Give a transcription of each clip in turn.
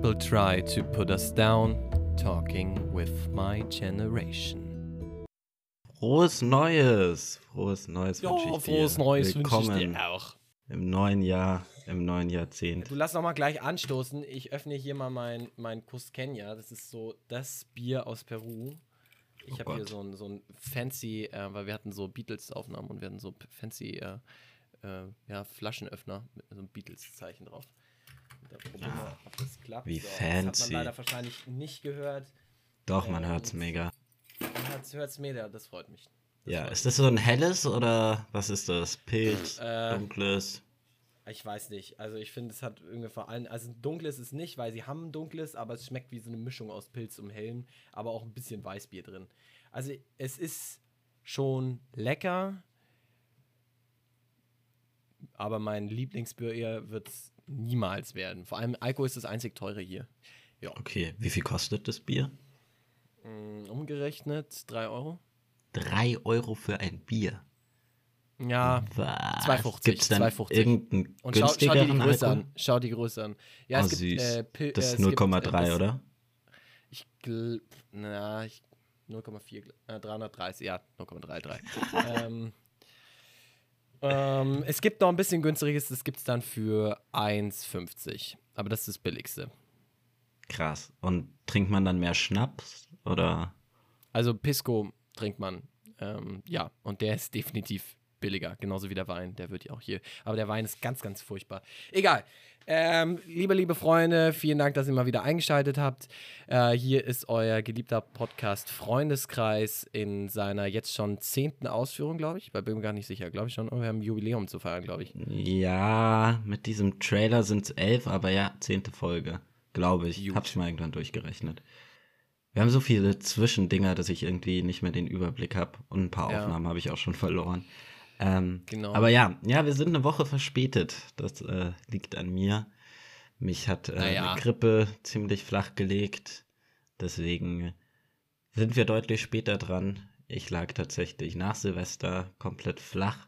People try to put us down, talking with my generation. Frohes Neues! Frohes Neues wünsche ich dir. frohes Neues wünsche ich dir auch. im neuen Jahr, im neuen Jahrzehnt. Du lass noch mal gleich anstoßen. Ich öffne hier mal mein, mein Cusqueña. Das ist so das Bier aus Peru. Ich Oh habe hier so ein, so ein fancy, äh, weil wir hatten so Beatles-Aufnahmen und wir hatten so fancy äh, äh, ja, Flaschenöffner mit so einem Beatles-Zeichen drauf. Da probieren wir, ob das klappt. Wie Das hat fancy. man leider wahrscheinlich nicht gehört. Doch, man Ähm, hört's mega. Man hört es mega, das freut mich. Das Ja, freut ist das so ein helles oder was ist das? Pilz, Äh, dunkles? Ich weiß nicht. Also ich finde, es hat irgendwie vor allem, also dunkles ist nicht, weil sie haben dunkles, aber es schmeckt wie so eine Mischung aus Pilz und Hellen, aber auch ein bisschen Weißbier drin. Also es ist schon lecker, aber mein Lieblingsbier wird es niemals werden. Vor allem Alkohol ist das einzig teure hier. Okay, wie viel kostet das Bier? Mm, Umgerechnet 3 Euro. Drei Euro für ein Bier. Ja, Was? 2,50, Gibt's dann 2,50. irgendeinen und schau, schau dir die Größe Alkohol? an. Schau die Größe an. Ja, oh, es gibt, süß. äh, das äh, ist es gibt, äh, 0,3, das- oder? Ich glaube, na, ich, 0,4, äh, 330, ja, 0,33. ähm, ähm, es gibt noch ein bisschen günstiges, das gibt es dann für 1,50. Aber das ist das billigste. Krass. Und trinkt man dann mehr Schnaps oder? Also Pisco trinkt man, ähm, ja, und der ist definitiv billiger, genauso wie der Wein, der wird ja auch hier. Aber der Wein ist ganz, ganz furchtbar. Egal. Ähm, liebe, liebe Freunde, vielen Dank, dass ihr mal wieder eingeschaltet habt. Äh, hier ist euer geliebter Podcast Freundeskreis in seiner jetzt schon zehnten Ausführung, glaube ich. Bei bin mir gar nicht sicher, glaube ich schon. Wir haben ein Jubiläum zu feiern, glaube ich. Ja, mit diesem Trailer sind es elf, aber ja, zehnte Folge. Glaube ich. Gut. Hab's mal irgendwann durchgerechnet. Wir haben so viele Zwischendinger, dass ich irgendwie nicht mehr den Überblick habe. Und ein paar Ja. Aufnahmen habe ich auch schon verloren. Ähm, Genau. Aber ja, ja, wir sind eine Woche verspätet. Das äh, liegt an mir. Mich hat äh, Naja. eine Grippe ziemlich flach gelegt. Deswegen sind wir deutlich später dran. Ich lag tatsächlich nach Silvester komplett flach,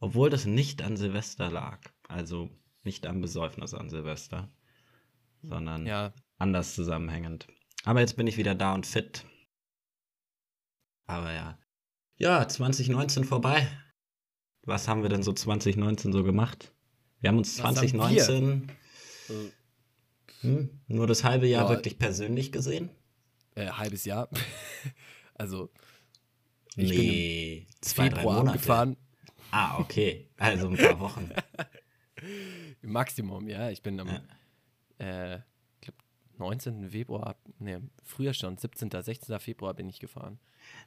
obwohl das nicht an Silvester lag. Also nicht am Besäufnis an Silvester, sondern Ja, anders zusammenhängend. Aber jetzt bin ich wieder da und fit. Aber ja. Ja, 2019 vorbei. Was haben wir denn so 2019 so gemacht? Wir haben uns Was haben 2019 äh, hm, nur das halbe Jahr Ja. wirklich persönlich gesehen? äh, halbes Jahr. also, Ich bin nee, zwei, drei Februar Monate. abgefahren. Ah, okay. Also ein paar Wochen. Maximum, ja. Ich bin am äh, glaub, 19. Februar, ne, früher schon, 17., 16. Februar bin ich gefahren.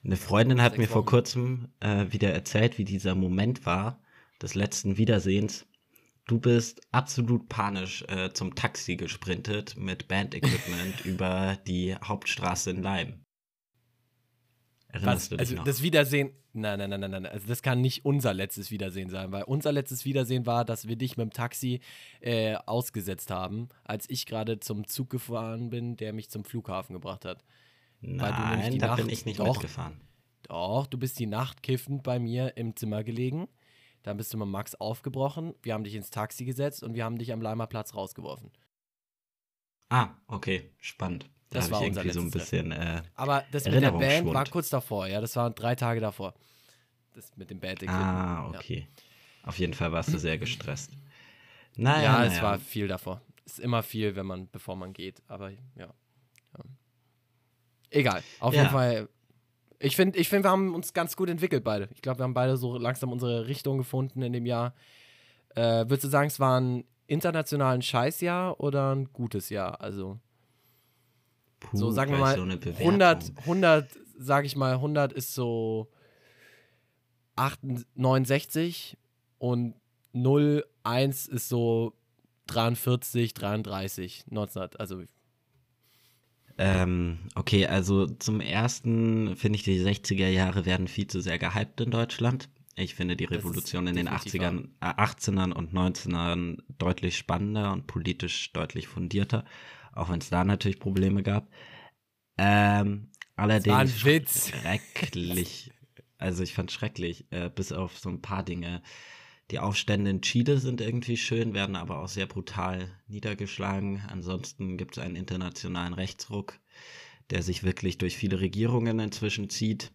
Eine Freundin hat mir vor Wochen. kurzem äh, wieder erzählt, wie dieser Moment war, des letzten Wiedersehens. Du bist absolut panisch äh, zum Taxi gesprintet mit Bandequipment über die Hauptstraße in Leim. Erinnerst Was, du dich also noch? das Wiedersehen, nein, nein, nein, nein, nein, also das kann nicht unser letztes Wiedersehen sein, weil unser letztes Wiedersehen war, dass wir dich mit dem Taxi äh, ausgesetzt haben, als ich gerade zum Zug gefahren bin, der mich zum Flughafen gebracht hat. weil du nämlich Nein, die da bin Nacht- ich nicht doch. mitgefahren. Doch, du bist die Nacht kiffend bei mir im Zimmer gelegen. Dann bist du mit Max aufgebrochen. Wir haben dich ins Taxi gesetzt und wir haben dich am Leimer Platz rausgeworfen. Ah, okay, spannend. Da Das war unser irgendwie so ein bisschen. Äh, Aber das mit der Band war kurz davor, ja. Das war drei Tage davor. Das mit dem Band ah, ja. okay. Auf jeden Fall warst du sehr gestresst. Ja, Naja, es naja. war viel davor. Ist immer viel, wenn man, bevor man geht. Aber ja. ja. Egal. Auf Ja. jeden Fall. Ich finde, ich find, wir haben uns ganz gut entwickelt beide. Ich glaube, wir haben beide so langsam unsere Richtung gefunden in dem Jahr. Äh, würdest du sagen, es war ein international ein Scheißjahr oder ein gutes Jahr? Also Puh, so sagen wir mal so eine Bewertung. 100, 100, sage ich mal, 100 ist so 68, 69 und 0, 1 ist so 43, 33, 19, also Ähm, okay, also zum ersten finde ich, die 60er Jahre werden viel zu sehr gehypt in Deutschland. Ich finde die Revolution in den definitiv 80ern, äh, 18ern und 19ern deutlich spannender und politisch deutlich fundierter, auch wenn es da natürlich Probleme gab. Ähm, allerdings schrecklich. Also ich fand schrecklich, äh, bis auf so ein paar Dinge. Die Aufstände in Chile sind irgendwie schön, werden aber auch sehr brutal niedergeschlagen. Ansonsten gibt es einen internationalen Rechtsruck, der sich wirklich durch viele Regierungen inzwischen zieht.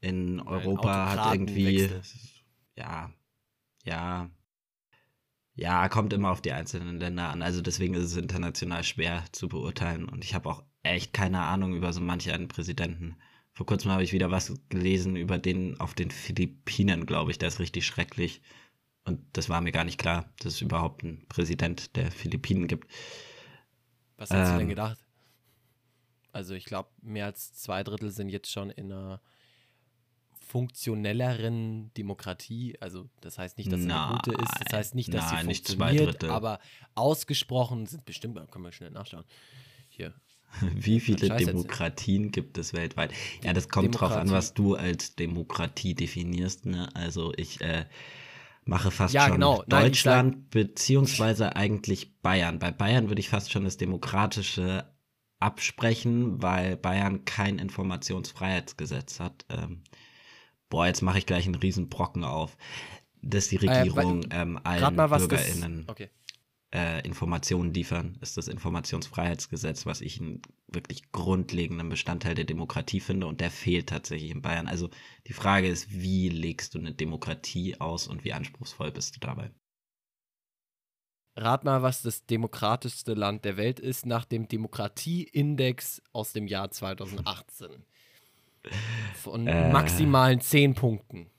In Europa hat irgendwie, ja, ja, ja, kommt immer auf die einzelnen Länder an. Also deswegen ist es international schwer zu beurteilen. Und ich habe auch echt keine Ahnung über so manch einen Präsidenten. Vor kurzem habe ich wieder was gelesen über den auf den Philippinen, glaube ich. Der ist richtig schrecklich. Und das war mir gar nicht klar, dass es überhaupt einen Präsident der Philippinen gibt. Was hast ähm, du denn ähm. gedacht? Also ich glaube, mehr als zwei Drittel sind jetzt schon in einer funktionelleren Demokratie. Also das heißt nicht, dass sie eine gute ist, das heißt nicht, dass nein, sie funktioniert, aber ausgesprochen sind bestimmt, können wir schnell nachschauen. Hier. Wie viele Demokratien gibt es weltweit? Ja, das kommt Demokratie. drauf an, was du als Demokratie definierst. Ne? Also ich äh, mache fast ja, schon genau. Deutschland Nein, beziehungsweise eigentlich Bayern. Bei Bayern würde ich fast schon das Demokratische absprechen, weil Bayern kein Informationsfreiheitsgesetz hat. Ähm, boah, jetzt mache ich gleich einen riesen Brocken auf, dass die äh, Regierung äh, ähm, allen BürgerInnen okay. äh, Informationen liefern, ist das Informationsfreiheitsgesetz, was ich einen wirklich grundlegenden Bestandteil der Demokratie finde und der fehlt tatsächlich in Bayern. Also die Frage ist, wie legst du eine Demokratie aus und wie anspruchsvoll bist du dabei? Rat mal, was das demokratischste Land der Welt ist nach dem Demokratieindex aus dem Jahr 2018. Von äh, maximalen 10 Punkten.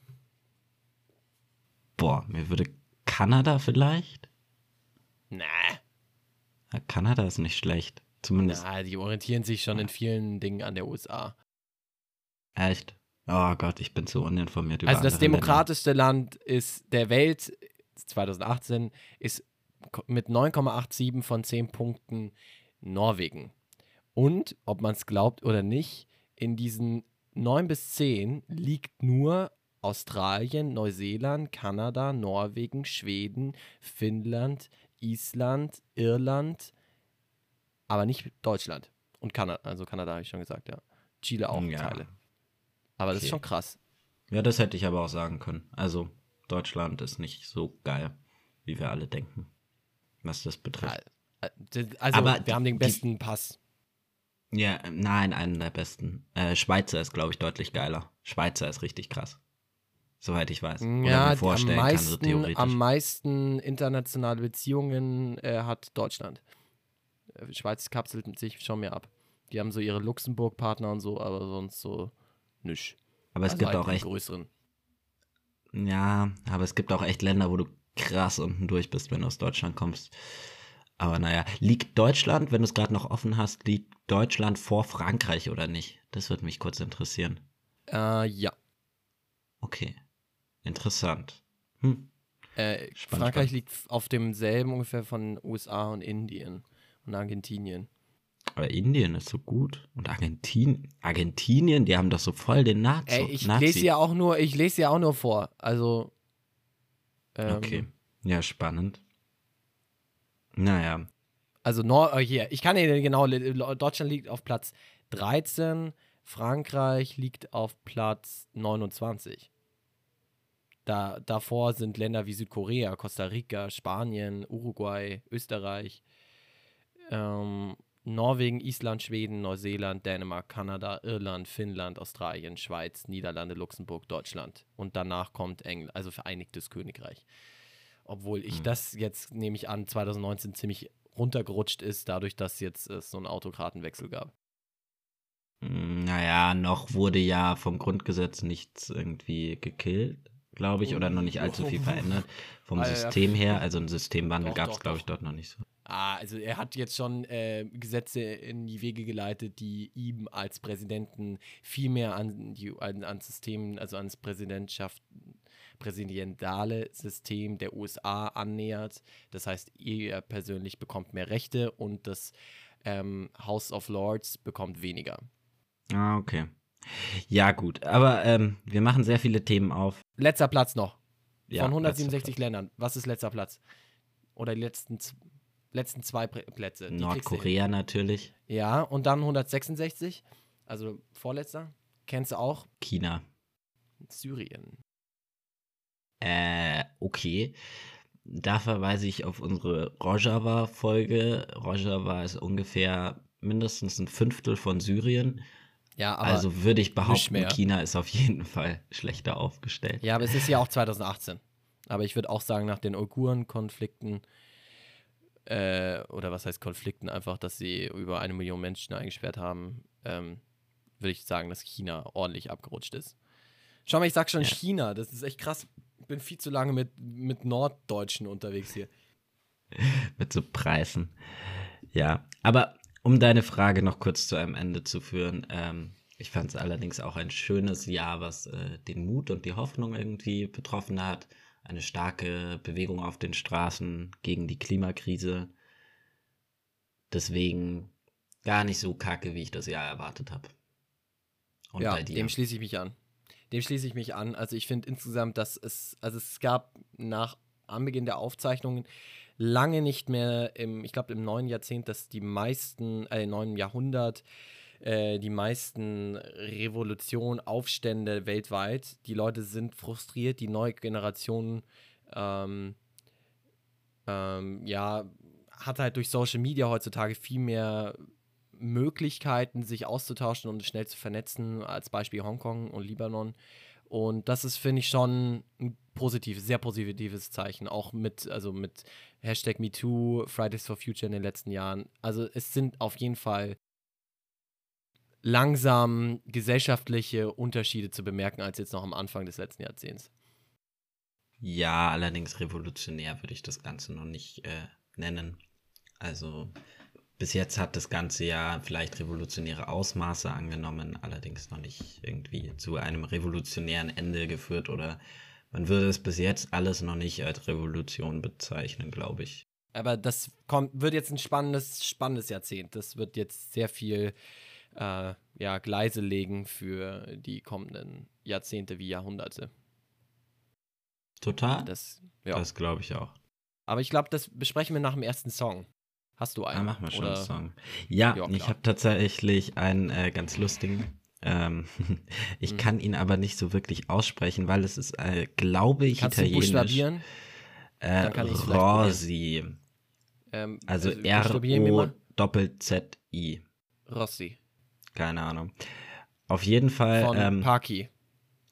Boah, mir würde Kanada vielleicht? Nee. Ja, Kanada ist nicht schlecht. Zumindest. Na, die orientieren sich schon in vielen Dingen an der USA. Echt? Oh Gott, ich bin zu uninformiert über Also das demokratischste Länder. Land ist der Welt 2018 ist mit 9,87 von 10 Punkten Norwegen. Und, ob man es glaubt oder nicht, in diesen 9 bis 10 liegt nur Australien, Neuseeland, Kanada, Norwegen, Schweden, Finnland, Island, Irland, aber nicht Deutschland. Und Kanada, also Kanada habe ich schon gesagt, ja. Chile auch ja. Teile. Aber okay. das ist schon krass. Ja, das hätte ich aber auch sagen können. Also, Deutschland ist nicht so geil, wie wir alle denken, was das betrifft. Also, aber wir haben den besten die, Pass. Ja, nein, einen der besten. Äh, Schweizer ist, glaube ich, deutlich geiler. Schweizer ist richtig krass. Soweit ich weiß. Oder ja, vorstellen am meisten, kann, so theoretisch. am meisten internationale Beziehungen äh, hat Deutschland. Äh, Schweiz kapselt sich schon mehr ab. Die haben so ihre Luxemburg-Partner und so, aber sonst so nisch. Aber es also gibt halt auch echt. Größeren. Ja, aber es gibt auch echt Länder, wo du krass unten durch bist, wenn du aus Deutschland kommst. Aber naja, liegt Deutschland, wenn du es gerade noch offen hast, liegt Deutschland vor Frankreich oder nicht? Das würde mich kurz interessieren. Äh, ja. Okay. Interessant. Hm. Äh, spannend, Frankreich spannend. liegt auf demselben ungefähr von USA und Indien und Argentinien. Aber Indien ist so gut. Und Argentin Argentinien, die haben doch so voll den Nazi. Ey, ich Nazi. lese ja auch nur, ich lese ja auch nur vor. Also. Ähm, okay. Ja, spannend. Naja. Also Nord oh, hier, ich kann dir genau, Deutschland liegt auf Platz 13, Frankreich liegt auf Platz 29. Da, davor sind Länder wie Südkorea, Costa Rica, Spanien, Uruguay, Österreich, ähm, Norwegen, Island, Schweden, Neuseeland, Dänemark, Kanada, Irland, Finnland, Australien, Schweiz, Niederlande, Luxemburg, Deutschland. Und danach kommt England, also Vereinigtes Königreich. Obwohl ich hm. das jetzt, nehme ich an, 2019 ziemlich runtergerutscht ist, dadurch, dass jetzt es so einen Autokratenwechsel gab. Hm, naja, noch wurde ja vom Grundgesetz nichts irgendwie gekillt, glaube ich, oder noch nicht allzu viel verändert. Vom ah, System her, also ein Systemwandel gab es, glaube ich, dort noch nicht so. Ah, also er hat jetzt schon äh, Gesetze in die Wege geleitet, die ihm als Präsidenten viel mehr an, die, an, an Systemen, also ans Präsidentschaft, präsidentale System der USA annähert. Das heißt, er persönlich bekommt mehr Rechte und das ähm, House of Lords bekommt weniger. Ah, okay. Ja, gut. Aber ähm, wir machen sehr viele Themen auf. Letzter Platz noch. Ja, Von 167 Ländern. Was ist letzter Platz? Oder die letzten, letzten zwei Plätze? Nordkorea natürlich. Ja, und dann 166. Also vorletzter. Kennst du auch? China. Syrien. Äh, okay. Da verweise ich auf unsere Rojava-Folge. Rojava ist ungefähr mindestens ein Fünftel von Syrien. Ja, aber also würde ich behaupten. China ist auf jeden Fall schlechter aufgestellt. Ja, aber es ist ja auch 2018. Aber ich würde auch sagen, nach den Uiguren-Konflikten, äh, oder was heißt Konflikten, einfach, dass sie über eine Million Menschen eingesperrt haben, ähm, würde ich sagen, dass China ordentlich abgerutscht ist. Schau mal, ich sag schon Ja. China, das ist echt krass. Ich bin viel zu lange mit, mit Norddeutschen unterwegs hier. mit so Preisen. Ja, aber um deine Frage noch kurz zu einem Ende zu führen, ähm, ich fand es allerdings auch ein schönes Jahr, was äh, den Mut und die Hoffnung irgendwie betroffen hat. Eine starke Bewegung auf den Straßen gegen die Klimakrise. Deswegen gar nicht so kacke, wie ich das Jahr erwartet habe. Und ja, dem schließe ich mich an. Dem schließe ich mich an. Also ich finde insgesamt, dass es, also es gab nach Anbeginn der Aufzeichnungen lange nicht mehr im, ich glaube im neuen Jahrzehnt, dass die meisten, äh, im neuen Jahrhundert, äh, die meisten Revolutionen, Aufstände weltweit, die Leute sind frustriert, die neue Generation, ähm, ähm, ja, hat halt durch Social Media heutzutage viel mehr Möglichkeiten, sich auszutauschen und schnell zu vernetzen, als Beispiel Hongkong und Libanon. Und das ist, finde ich, schon ein positives, sehr positives Zeichen. Auch mit, also mit Hashtag MeToo, Fridays for Future in den letzten Jahren. Also es sind auf jeden Fall langsam gesellschaftliche Unterschiede zu bemerken, als jetzt noch am Anfang des letzten Jahrzehnts. Ja, allerdings revolutionär würde ich das Ganze noch nicht äh, nennen. Also bis jetzt hat das ganze Jahr vielleicht revolutionäre Ausmaße angenommen, allerdings noch nicht irgendwie zu einem revolutionären Ende geführt oder man würde es bis jetzt alles noch nicht als Revolution bezeichnen, glaube ich. Aber das kommt, wird jetzt ein spannendes, spannendes Jahrzehnt. Das wird jetzt sehr viel äh, ja, Gleise legen für die kommenden Jahrzehnte wie Jahrhunderte. Total? Das, ja. Das glaube ich auch. Aber ich glaube, das besprechen wir nach dem ersten Song. Hast du Da einen? machen wir schon Oder- einen Song. Ja, Ja, ich habe tatsächlich einen äh, ganz lustigen. Ähm, ich Mhm. kann ihn aber nicht so wirklich aussprechen, weil es ist, äh, glaube ich, Kannst du italienisch. buchstabieren? Äh, Dann kann. Rosi. Ähm, Also mal. R-O-Z-Z-I. Rossi. Keine Ahnung. Auf jeden Fall, Von ähm, Parky.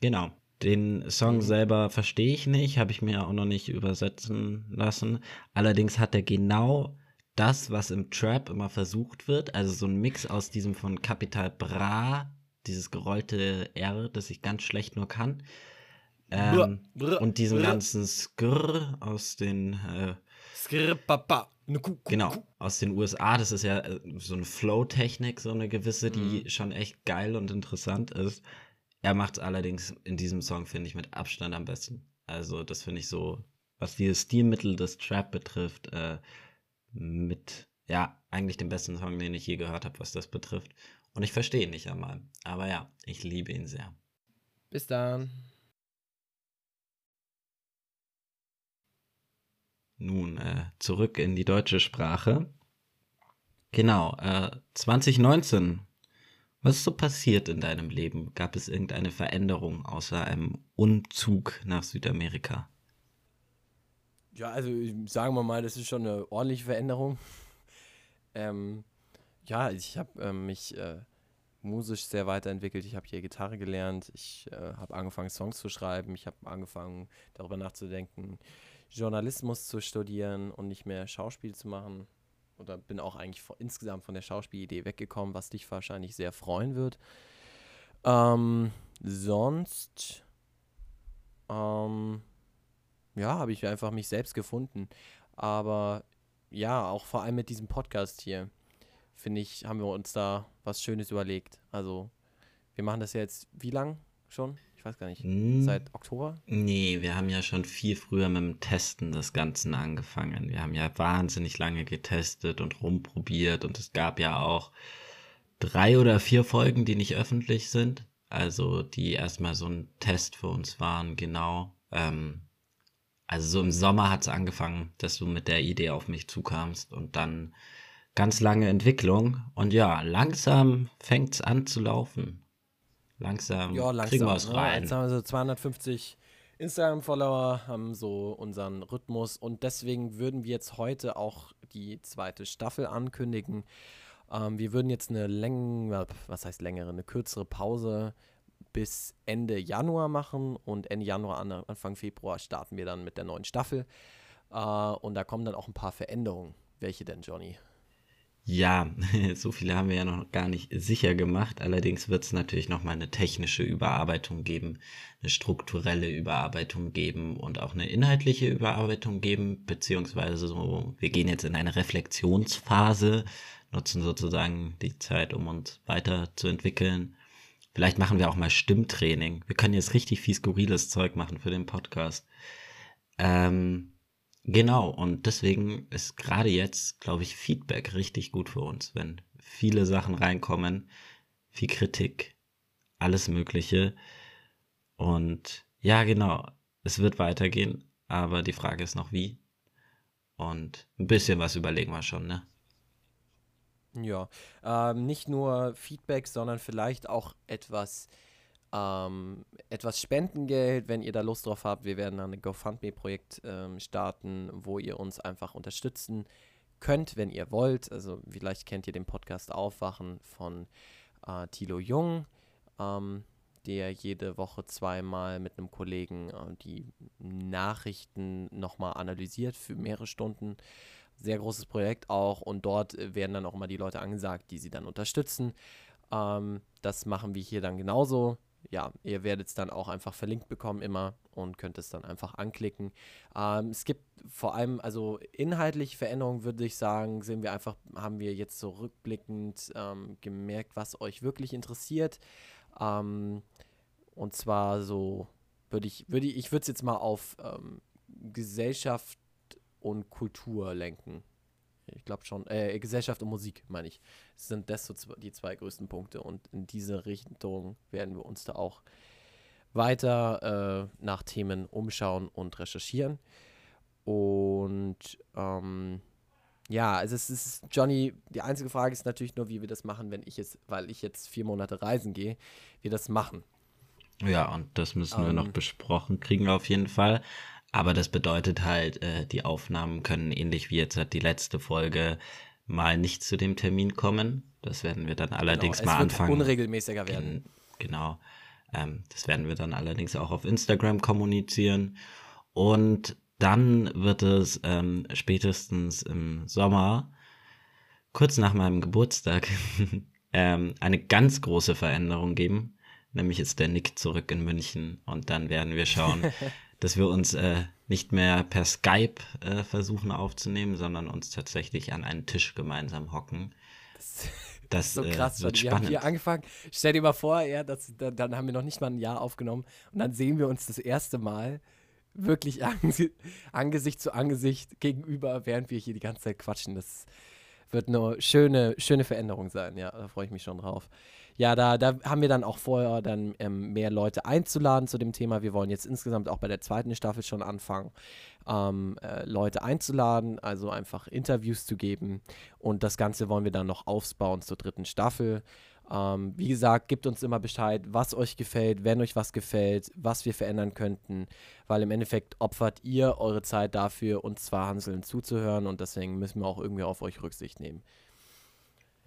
genau. Den Song Mhm. selber verstehe ich nicht, habe ich mir auch noch nicht übersetzen lassen. Allerdings hat er genau das, was im Trap immer versucht wird, also so ein Mix aus diesem von Capital Bra, dieses gerollte R, das ich ganz schlecht nur kann, ähm, Brr, brr, und diesem brr. ganzen Skrr aus den äh, Kuh, Kuh, Genau, aus den USA, das ist ja äh, so eine Flow-Technik, so eine gewisse, die Mhm. schon echt geil und interessant ist. Er macht es allerdings in diesem Song, finde ich, mit Abstand am besten. Also, das finde ich so, was dieses Stilmittel des Trap betrifft, äh, mit, ja, eigentlich dem besten Song, den ich je gehört habe, was das betrifft. Und ich verstehe ihn nicht einmal. Aber ja, ich liebe ihn sehr. Bis dann. Nun, äh, zurück in die deutsche Sprache. Genau, äh, 2019. Was ist so passiert in deinem Leben? Gab es irgendeine Veränderung außer einem Umzug nach Südamerika? Ja, also sagen wir mal, das ist schon eine ordentliche Veränderung. Ähm, ja, ich habe ähm, mich äh, musisch sehr weiterentwickelt. Ich habe hier Gitarre gelernt. Ich äh, habe angefangen, Songs zu schreiben. Ich habe angefangen, darüber nachzudenken, Journalismus zu studieren und nicht mehr Schauspiel zu machen. Oder bin auch eigentlich von, insgesamt von der Schauspielidee weggekommen, was dich wahrscheinlich sehr freuen wird. Ähm, sonst, ähm, ja, habe ich einfach mich selbst gefunden. Aber ja, auch vor allem mit diesem Podcast hier, finde ich, haben wir uns da was Schönes überlegt. Also, wir machen das jetzt wie lang schon? Ich weiß gar nicht. Hm, Seit Oktober? nee, wir haben ja schon viel früher mit dem Testen des Ganzen angefangen. Wir haben ja wahnsinnig lange getestet und rumprobiert und es gab ja auch drei oder vier Folgen, die nicht öffentlich sind. Also die erstmal so ein Test für uns waren, genau. Ähm, also so im Sommer hat es angefangen, dass du mit der Idee auf mich zukamst und dann ganz lange Entwicklung. Und ja, langsam fängt es an zu laufen. Langsam, Ja, langsam. kriegen wir es ne? rein. Jetzt haben wir so 250 Instagram-Follower haben so unseren Rhythmus und deswegen würden wir jetzt heute auch die zweite Staffel ankündigen. Ähm, wir würden jetzt eine längere, was heißt längere, eine kürzere Pause bis Ende Januar machen und Ende Januar, Anfang Februar starten wir dann mit der neuen Staffel. Äh, und da kommen dann auch ein paar Veränderungen. Welche denn, Johnny? Ja, so viele haben wir ja noch gar nicht sicher gemacht. Allerdings wird es natürlich nochmal eine technische Überarbeitung geben, eine strukturelle Überarbeitung geben und auch eine inhaltliche Überarbeitung geben, beziehungsweise so, wir gehen jetzt in eine Reflexionsphase, nutzen sozusagen die Zeit, um uns weiterzuentwickeln. Vielleicht machen wir auch mal Stimmtraining. Wir können jetzt richtig viel skurriles Zeug machen für den Podcast. Ähm, Genau, und deswegen ist gerade jetzt, glaube ich, Feedback richtig gut für uns, wenn viele Sachen reinkommen, viel Kritik, alles Mögliche. Und ja, genau, es wird weitergehen, aber die Frage ist noch wie. Und ein bisschen was überlegen wir schon, ne? Ja, ähm, nicht nur Feedback, sondern vielleicht auch etwas ähm, etwas Spendengeld, wenn ihr da Lust drauf habt. Wir werden dann ein GoFundMe-Projekt ähm, starten, wo ihr uns einfach unterstützen könnt, wenn ihr wollt. Also vielleicht kennt ihr den Podcast Aufwachen von äh, Thilo Jung, ähm, der jede Woche zweimal mit einem Kollegen äh, die Nachrichten nochmal analysiert für mehrere Stunden. Sehr großes Projekt auch und dort werden dann auch immer die Leute angesagt, die sie dann unterstützen. Ähm, das machen wir hier dann genauso ja, ihr werdet es dann auch einfach verlinkt bekommen immer und könnt es dann einfach anklicken. Ähm, es gibt vor allem, also inhaltliche Veränderungen würde ich sagen, sehen wir einfach, haben wir jetzt so rückblickend ähm, gemerkt, was euch wirklich interessiert. Ähm, und zwar so würde ich, würde ich, ich würde es jetzt mal auf ähm, Gesellschaft und Kultur lenken. Ich glaube schon. Äh, Gesellschaft und Musik, meine ich. Sind das so die zwei größten Punkte. Und in diese Richtung werden wir uns da auch weiter äh, nach Themen umschauen und recherchieren. Und ähm, ja, also es ist, Johnny, die einzige Frage ist natürlich nur, wie wir das machen, wenn ich jetzt, weil ich jetzt vier Monate reisen gehe, wir das machen. Ja, und das müssen wir ähm, noch besprochen kriegen auf jeden Fall. Aber das bedeutet halt, äh, die Aufnahmen können ähnlich wie jetzt die letzte Folge mal nicht zu dem Termin kommen. Das werden wir dann genau, allerdings genau, mal anfangen. Unregelmäßiger werden. Genau. Ähm, das werden wir dann allerdings auch auf Instagram kommunizieren. Und dann wird es ähm, spätestens im Sommer, kurz nach meinem Geburtstag, ähm, eine ganz große Veränderung geben. Nämlich ist der Nick zurück in München und dann werden wir schauen, dass wir uns äh, nicht mehr per Skype äh, versuchen aufzunehmen, sondern uns tatsächlich an einen Tisch gemeinsam hocken. Das, das ist so krass, äh, wird wir haben hier angefangen. Stell dir mal vor, ja, das, dann, dann haben wir noch nicht mal ein Jahr aufgenommen und dann sehen wir uns das erste Mal wirklich Angesicht, Angesicht zu Angesicht gegenüber, während wir hier die ganze Zeit quatschen. Das wird eine schöne, schöne Veränderung sein. Ja, da freue ich mich schon drauf ja, da, da haben wir dann auch vorher dann ähm, mehr Leute einzuladen zu dem Thema. Wir wollen jetzt insgesamt auch bei der zweiten Staffel schon anfangen, ähm, äh, Leute einzuladen, also einfach Interviews zu geben. Und das Ganze wollen wir dann noch aufbauen zur dritten Staffel. Ähm, wie gesagt, gebt uns immer Bescheid, was euch gefällt, wenn euch was gefällt, was wir verändern könnten, weil im Endeffekt opfert ihr eure Zeit dafür, uns zwar Hanseln zuzuhören und deswegen müssen wir auch irgendwie auf euch Rücksicht nehmen.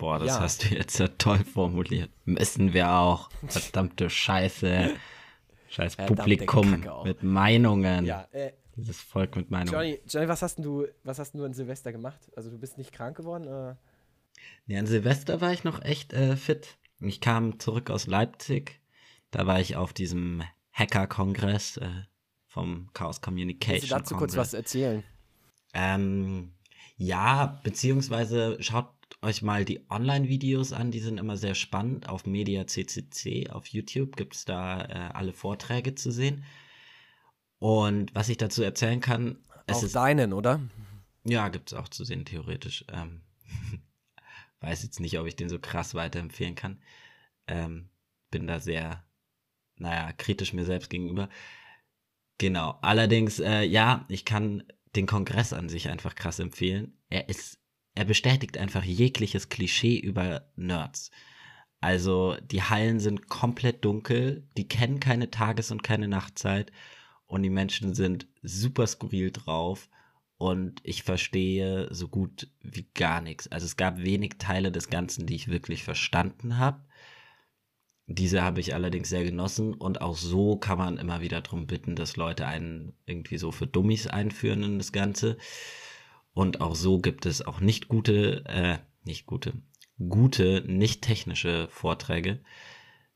Boah, das ja. hast du jetzt ja toll formuliert. Müssen wir auch. Verdammte Scheiße. Scheiß Publikum mit Meinungen. Ja, äh, Dieses Volk mit Meinungen. Johnny, Johnny, was hast du, was hast du an Silvester gemacht? Also du bist nicht krank geworden? Oder? Nee, an Silvester war ich noch echt äh, fit. Ich kam zurück aus Leipzig. Da war ich auf diesem Hacker-Kongress äh, vom Chaos Communication. Kannst du dazu kurz was erzählen? Ähm, ja, beziehungsweise schaut euch mal die Online-Videos an, die sind immer sehr spannend. Auf Media CCC, auf YouTube gibt es da äh, alle Vorträge zu sehen. Und was ich dazu erzählen kann. Auch ist, deinen, oder? Ja, gibt es auch zu sehen, theoretisch. Ähm, weiß jetzt nicht, ob ich den so krass weiterempfehlen kann. Ähm, bin da sehr, naja, kritisch mir selbst gegenüber. Genau. Allerdings, äh, ja, ich kann den Kongress an sich einfach krass empfehlen. Er ist er bestätigt einfach jegliches Klischee über Nerds. Also die Hallen sind komplett dunkel, die kennen keine Tages- und keine Nachtzeit und die Menschen sind super skurril drauf und ich verstehe so gut wie gar nichts. Also es gab wenig Teile des Ganzen, die ich wirklich verstanden habe. Diese habe ich allerdings sehr genossen und auch so kann man immer wieder darum bitten, dass Leute einen irgendwie so für Dummies einführen in das Ganze. Und auch so gibt es auch nicht gute, äh, nicht gute, gute, nicht technische Vorträge.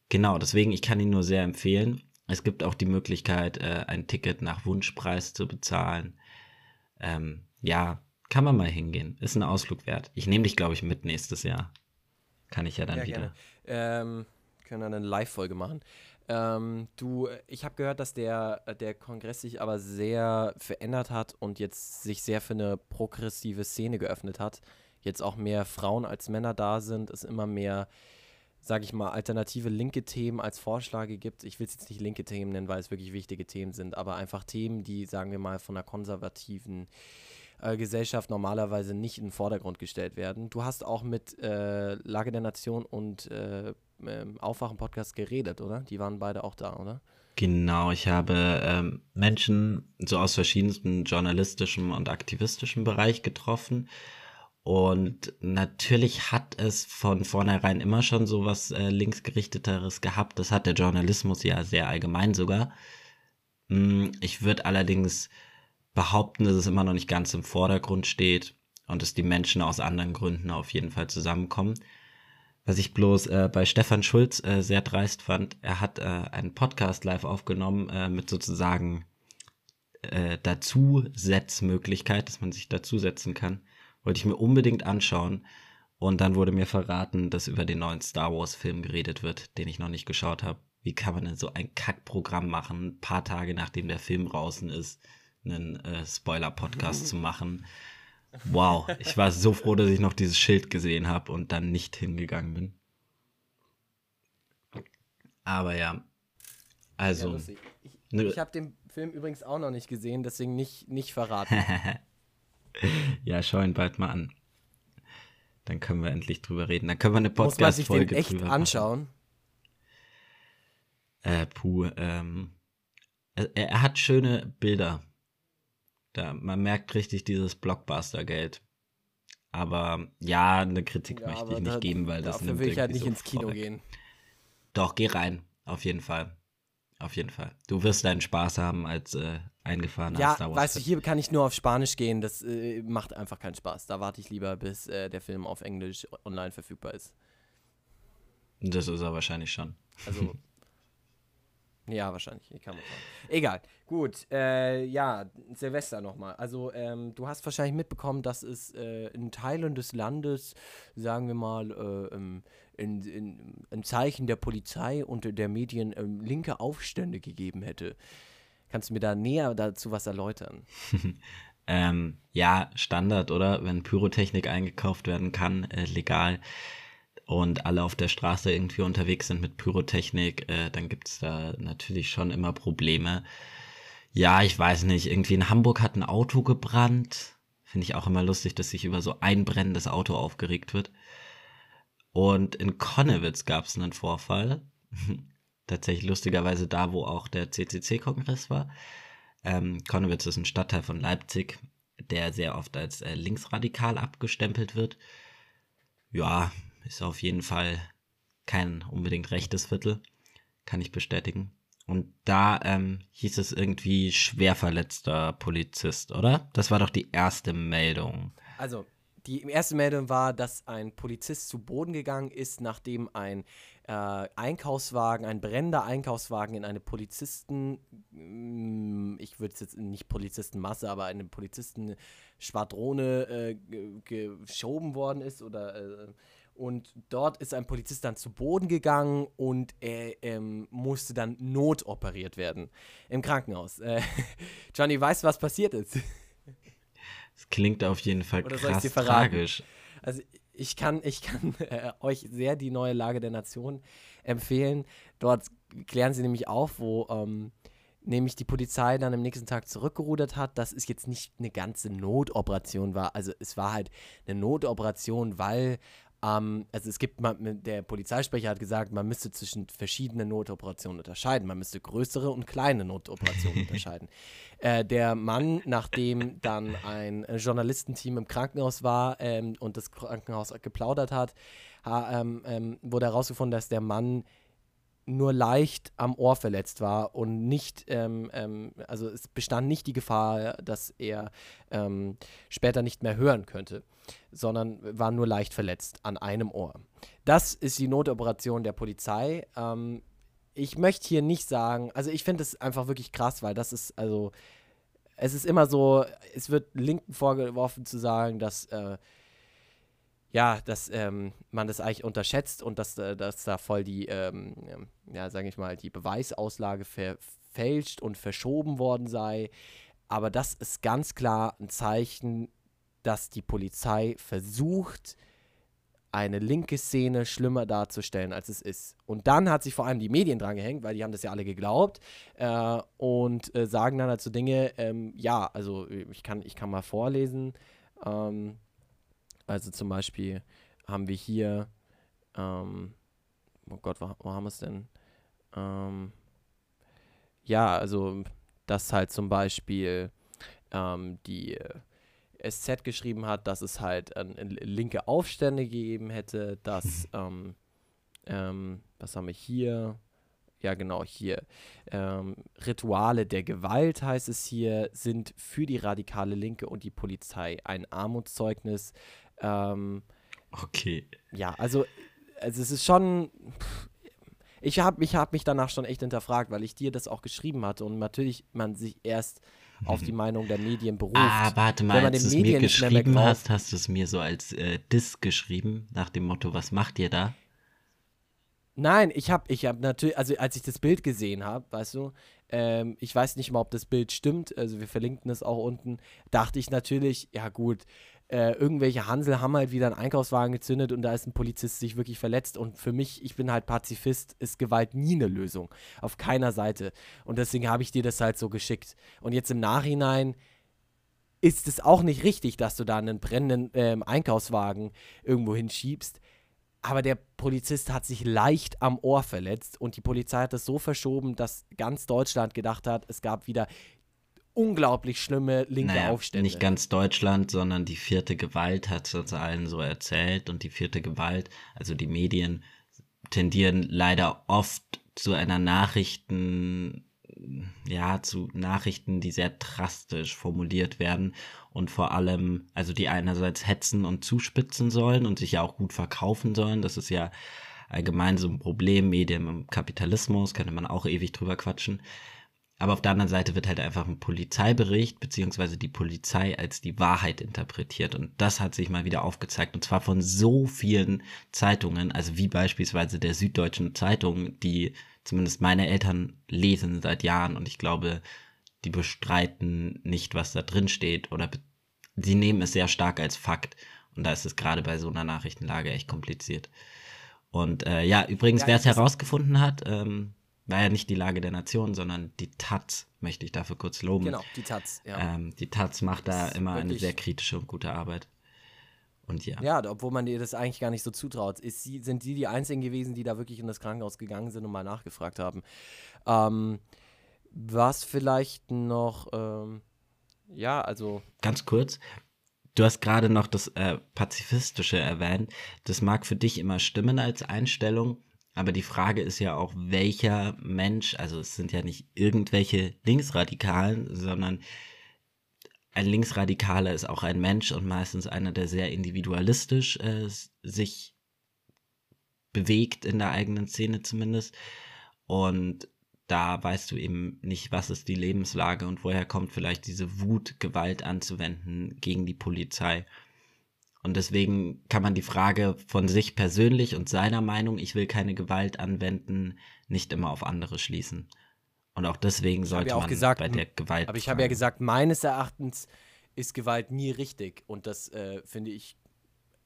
Genau, deswegen, ich kann ihn nur sehr empfehlen. Es gibt auch die Möglichkeit, äh, ein Ticket nach Wunschpreis zu bezahlen. Ähm, ja, kann man mal hingehen. Ist ein Ausflug wert. Ich nehme dich, glaube ich, mit nächstes Jahr. Kann ich ja dann ja, wieder. Ähm, können dann eine Live-Folge machen. Ähm, du, ich habe gehört, dass der, der Kongress sich aber sehr verändert hat und jetzt sich sehr für eine progressive Szene geöffnet hat. Jetzt auch mehr Frauen als Männer da sind, es immer mehr, sage ich mal, alternative linke Themen als Vorschläge gibt. Ich will es jetzt nicht linke Themen nennen, weil es wirklich wichtige Themen sind, aber einfach Themen, die, sagen wir mal, von einer konservativen äh, Gesellschaft normalerweise nicht in den Vordergrund gestellt werden. Du hast auch mit äh, Lage der Nation und äh, ähm, Aufwachen-Podcast geredet, oder? Die waren beide auch da, oder? Genau, ich habe ähm, Menschen so aus verschiedensten journalistischen und aktivistischen Bereich getroffen. Und natürlich hat es von vornherein immer schon so was äh, linksgerichteteres gehabt. Das hat der Journalismus ja sehr allgemein sogar. Hm, ich würde allerdings behaupten, dass es immer noch nicht ganz im Vordergrund steht und dass die Menschen aus anderen Gründen auf jeden Fall zusammenkommen. Was ich bloß äh, bei Stefan Schulz äh, sehr dreist fand, er hat äh, einen Podcast live aufgenommen äh, mit sozusagen äh, Dazusetzmöglichkeit, dass man sich dazusetzen kann. Wollte ich mir unbedingt anschauen. Und dann wurde mir verraten, dass über den neuen Star Wars-Film geredet wird, den ich noch nicht geschaut habe. Wie kann man denn so ein Kackprogramm machen, ein paar Tage nachdem der Film draußen ist, einen äh, Spoiler-Podcast zu machen? Wow, ich war so froh, dass ich noch dieses Schild gesehen habe und dann nicht hingegangen bin. Aber ja, also. Ja, ich, ich, ich habe den Film übrigens auch noch nicht gesehen, deswegen nicht, nicht verraten. ja, schau ihn bald mal an. Dann können wir endlich drüber reden. Dann können wir eine Podcast-Folge drüber echt anschauen. Äh, puh, ähm, er, er hat schöne Bilder. Da, man merkt richtig dieses Blockbuster-Geld. Aber ja, eine Kritik ja, möchte ich nicht da, geben, weil das Dafür will ich halt nicht so ins Kino vorweg. gehen. Doch, geh rein. Auf jeden Fall. Auf jeden Fall. Du wirst deinen Spaß haben als äh, eingefahrener ja, Star Wars. Weißt du, hier kann ich nur auf Spanisch gehen. Das äh, macht einfach keinen Spaß. Da warte ich lieber, bis äh, der Film auf Englisch online verfügbar ist. Das ist er wahrscheinlich schon. Also Ja, wahrscheinlich. Kann man sagen. Egal. Gut. Äh, ja, Silvester nochmal. Also, ähm, du hast wahrscheinlich mitbekommen, dass es äh, in Teilen des Landes, sagen wir mal, äh, im, in, in, im Zeichen der Polizei und der Medien ähm, linke Aufstände gegeben hätte. Kannst du mir da näher dazu was erläutern? ähm, ja, Standard, oder? Wenn Pyrotechnik eingekauft werden kann, äh, legal und alle auf der Straße irgendwie unterwegs sind mit Pyrotechnik, äh, dann gibt's da natürlich schon immer Probleme. Ja, ich weiß nicht, irgendwie in Hamburg hat ein Auto gebrannt. Finde ich auch immer lustig, dass sich über so ein brennendes Auto aufgeregt wird. Und in Konnewitz gab es einen Vorfall. Tatsächlich lustigerweise da, wo auch der CCC-Kongress war. Ähm, Konnewitz ist ein Stadtteil von Leipzig, der sehr oft als äh, linksradikal abgestempelt wird. Ja, ist auf jeden Fall kein unbedingt rechtes Viertel, kann ich bestätigen. Und da ähm, hieß es irgendwie schwer verletzter Polizist, oder? Das war doch die erste Meldung. Also, die erste Meldung war, dass ein Polizist zu Boden gegangen ist, nachdem ein äh, Einkaufswagen, ein brennender Einkaufswagen in eine Polizisten, mm, ich würde es jetzt nicht Polizistenmasse, aber eine Polizistenschwadrone äh, geschoben worden ist oder äh, und dort ist ein Polizist dann zu Boden gegangen und er ähm, musste dann notoperiert werden im Krankenhaus. Äh, Johnny, weißt du, was passiert ist? Es klingt auf jeden Fall Oder krass tragisch. Also ich kann, ich kann äh, euch sehr die neue Lage der Nation empfehlen. Dort klären sie nämlich auf, wo ähm, nämlich die Polizei dann am nächsten Tag zurückgerudert hat, dass es jetzt nicht eine ganze Notoperation war. Also es war halt eine Notoperation, weil ähm, also es gibt, man, der Polizeisprecher hat gesagt, man müsste zwischen verschiedenen Notoperationen unterscheiden. Man müsste größere und kleine Notoperationen unterscheiden. Äh, der Mann, nachdem dann ein Journalistenteam im Krankenhaus war ähm, und das Krankenhaus geplaudert hat, ha, ähm, ähm wurde herausgefunden, dass der Mann nur leicht am Ohr verletzt war und nicht, ähm, ähm, also es bestand nicht die Gefahr, dass er ähm, später nicht mehr hören könnte, sondern war nur leicht verletzt an einem Ohr. Das ist die Notoperation der Polizei. Ähm, ich möchte hier nicht sagen, also ich finde es einfach wirklich krass, weil das ist, also es ist immer so, es wird Linken vorgeworfen zu sagen, dass äh, ja, dass ähm, man das eigentlich unterschätzt und dass, äh, dass da voll die, ähm, ja, sage ich mal, die Beweisauslage verfälscht und verschoben worden sei. Aber das ist ganz klar ein Zeichen, dass die Polizei versucht, eine linke Szene schlimmer darzustellen, als es ist. Und dann hat sich vor allem die Medien dran gehängt, weil die haben das ja alle geglaubt äh, und äh, sagen dann dazu Dinge, ähm, ja, also ich kann, ich kann mal vorlesen. Ähm, also zum Beispiel haben wir hier, ähm, oh Gott, wo, wo haben wir es denn? Ähm, ja, also dass halt zum Beispiel ähm, die äh, SZ geschrieben hat, dass es halt äh, linke Aufstände gegeben hätte, dass, ähm, ähm, was haben wir hier? Ja, genau, hier. Ähm, Rituale der Gewalt heißt es hier, sind für die radikale Linke und die Polizei ein Armutszeugnis. Ähm, okay. Ja, also, also es ist schon. Ich habe ich hab mich danach schon echt hinterfragt, weil ich dir das auch geschrieben hatte und natürlich man sich erst auf die Meinung der Medien beruft. Ah, warte mal, als du es mir geschrieben hast, hast du es mir so als äh, Diss geschrieben, nach dem Motto, was macht ihr da? Nein, ich habe ich hab natürlich, also als ich das Bild gesehen habe, weißt du, ähm, ich weiß nicht mal, ob das Bild stimmt, also wir verlinken es auch unten, dachte ich natürlich, ja gut, äh, irgendwelche Hansel haben halt wieder einen Einkaufswagen gezündet und da ist ein Polizist sich wirklich verletzt. Und für mich, ich bin halt Pazifist, ist Gewalt nie eine Lösung. Auf keiner Seite. Und deswegen habe ich dir das halt so geschickt. Und jetzt im Nachhinein ist es auch nicht richtig, dass du da einen brennenden äh, Einkaufswagen irgendwo hinschiebst. Aber der Polizist hat sich leicht am Ohr verletzt und die Polizei hat das so verschoben, dass ganz Deutschland gedacht hat, es gab wieder unglaublich schlimme linke naja, Aufstände. Nicht ganz Deutschland, sondern die vierte Gewalt hat es uns allen so erzählt. Und die vierte Gewalt, also die Medien, tendieren leider oft zu einer Nachrichten, ja, zu Nachrichten, die sehr drastisch formuliert werden und vor allem, also die einerseits hetzen und zuspitzen sollen und sich ja auch gut verkaufen sollen. Das ist ja allgemein so ein Problem, Medien im Kapitalismus, könnte man auch ewig drüber quatschen. Aber auf der anderen Seite wird halt einfach ein Polizeibericht beziehungsweise die Polizei als die Wahrheit interpretiert. Und das hat sich mal wieder aufgezeigt. Und zwar von so vielen Zeitungen, also wie beispielsweise der Süddeutschen Zeitung, die zumindest meine Eltern lesen seit Jahren. Und ich glaube, die bestreiten nicht, was da drin steht. Oder sie nehmen es sehr stark als Fakt. Und da ist es gerade bei so einer Nachrichtenlage echt kompliziert. Und äh, ja, übrigens, ja, wer es herausgefunden hat, ähm, war ja nicht die Lage der Nation, sondern die Taz, möchte ich dafür kurz loben. Genau, die Taz, ja. Ähm, die Taz macht da immer eine sehr kritische und gute Arbeit. Und ja. Ja, obwohl man ihr das eigentlich gar nicht so zutraut. Ist sie, sind sie die Einzigen gewesen, die da wirklich in das Krankenhaus gegangen sind und mal nachgefragt haben. Ähm, was vielleicht noch, ähm, ja, also. Ganz kurz, Du hast gerade noch das äh, Pazifistische erwähnt. Das mag für dich immer stimmen als Einstellung, aber die Frage ist ja auch, welcher Mensch, also es sind ja nicht irgendwelche Linksradikalen, sondern ein Linksradikaler ist auch ein Mensch und meistens einer, der sehr individualistisch äh, sich bewegt in der eigenen Szene zumindest. Und da weißt du eben nicht, was ist die Lebenslage und woher kommt vielleicht diese Wut, Gewalt anzuwenden gegen die Polizei. Und deswegen kann man die Frage von sich persönlich und seiner Meinung, ich will keine Gewalt anwenden, nicht immer auf andere schließen. Und auch deswegen sollte ja auch man gesagt, bei der Gewalt. Aber ich habe ja gesagt, meines Erachtens ist Gewalt nie richtig. Und das äh, finde ich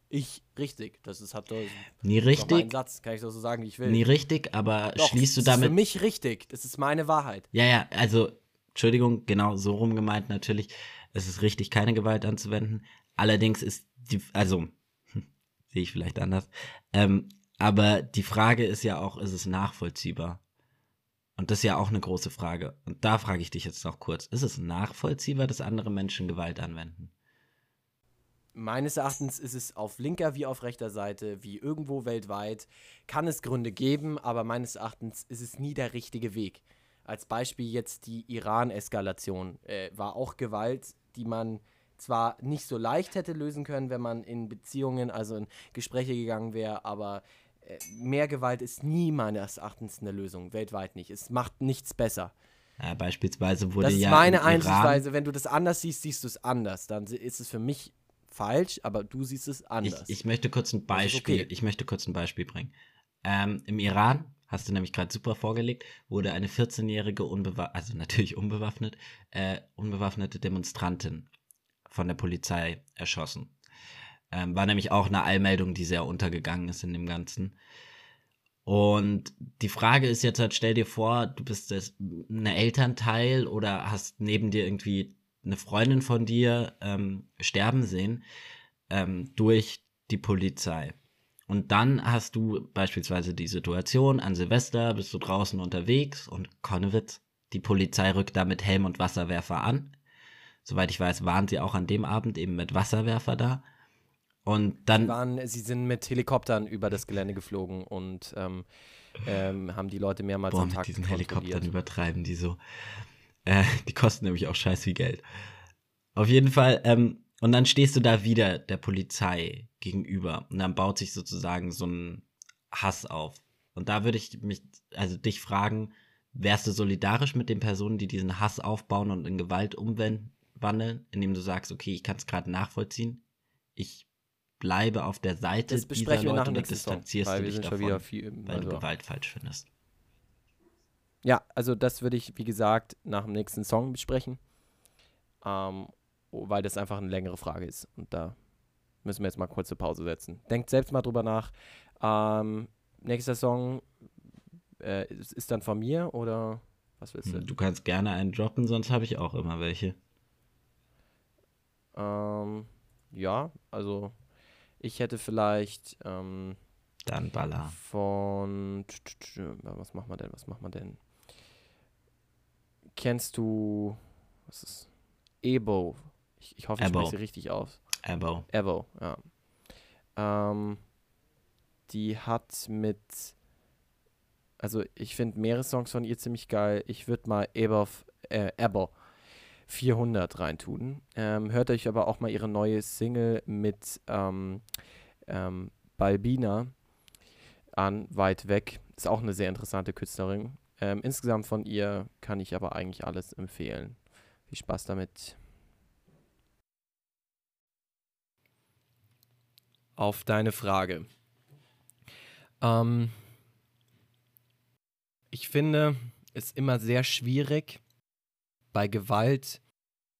ich richtig. Das ist hat doch, nie richtig. Mein Satz, kann ich so sagen, wie ich will. Nie richtig, aber doch, schließt du damit. Das ist für mich richtig. Das ist meine Wahrheit. Ja, ja, also Entschuldigung, genau so rum gemeint natürlich. Es ist richtig, keine Gewalt anzuwenden. Allerdings ist die, also sehe ich vielleicht anders. Ähm, aber die Frage ist ja auch, ist es nachvollziehbar? Und das ist ja auch eine große Frage. Und da frage ich dich jetzt noch kurz. Ist es nachvollziehbar, dass andere Menschen Gewalt anwenden? Meines Erachtens ist es auf linker wie auf rechter Seite, wie irgendwo weltweit, kann es Gründe geben, aber meines Erachtens ist es nie der richtige Weg. Als Beispiel jetzt die Iran-Eskalation äh, war auch Gewalt, die man zwar nicht so leicht hätte lösen können, wenn man in Beziehungen, also in Gespräche gegangen wäre, aber äh, mehr Gewalt ist nie meines Erachtens eine Lösung, weltweit nicht. Es macht nichts besser. Ja, beispielsweise wurde das ist ja meine im Einsichtweise. Wenn du das anders siehst, siehst du es anders. Dann ist es für mich falsch, aber du siehst es anders. Ich, ich möchte kurz ein Beispiel, okay. ich möchte kurz ein Beispiel bringen. Ähm, Im Iran, hast du nämlich gerade super vorgelegt, wurde eine 14-jährige, unbewaffnet, also natürlich unbewaffnet, äh, unbewaffnete Demonstrantin von der Polizei erschossen. Ähm, war nämlich auch eine Allmeldung, die sehr untergegangen ist in dem Ganzen. Und die Frage ist jetzt halt, stell dir vor, du bist eine Elternteil oder hast neben dir irgendwie eine Freundin von dir ähm, sterben sehen ähm, durch die Polizei. Und dann hast du beispielsweise die Situation, an Silvester bist du draußen unterwegs und Konnewitz, die Polizei rückt da mit Helm und Wasserwerfer an. Soweit ich weiß, waren sie auch an dem Abend eben mit Wasserwerfer da. Und dann. Waren, sie sind mit Helikoptern über das Gelände geflogen und ähm, ähm, haben die Leute mehrmals Boah, am mit Tag diesen kontrolliert. Helikoptern übertreiben die so. Äh, die kosten nämlich auch scheiß viel Geld. Auf jeden Fall, ähm, und dann stehst du da wieder der Polizei gegenüber und dann baut sich sozusagen so ein Hass auf. Und da würde ich mich, also dich fragen, wärst du solidarisch mit den Personen, die diesen Hass aufbauen und in Gewalt umwandeln, indem du sagst, okay, ich kann es gerade nachvollziehen, ich bleibe auf der Seite Das dieser besprechen wir nach Leute dem und Song, distanzierst weil du dich davon, viel, weil also, du Gewalt falsch findest. Ja, also das würde ich, wie gesagt, nach dem nächsten Song besprechen. Ähm, weil das einfach eine längere Frage ist. Und da müssen wir jetzt mal kurze Pause setzen. Denkt selbst mal drüber nach. Ähm, nächster Song äh, ist, ist dann von mir oder was willst du? Du kannst gerne einen droppen, sonst habe ich auch immer welche. Ähm, ja, also ich hätte vielleicht ähm, Dann Baller. von was machen wir denn? Was machen wir denn? Kennst du was ist Ebo? Ich, ich hoffe, ich Ebo. spreche sie richtig aus. Abo. Evo, ja. Ähm, die hat mit also ich finde mehrere Songs von ihr ziemlich geil. Ich würde mal Ebo, äh, Ebo 400 reintun. Ähm, hört euch aber auch mal ihre neue Single mit ähm, ähm, Balbina an, weit weg. Ist auch eine sehr interessante Künstlerin. Ähm, insgesamt von ihr kann ich aber eigentlich alles empfehlen. Viel Spaß damit. Auf deine Frage. Ähm, ich finde es immer sehr schwierig, bei Gewalt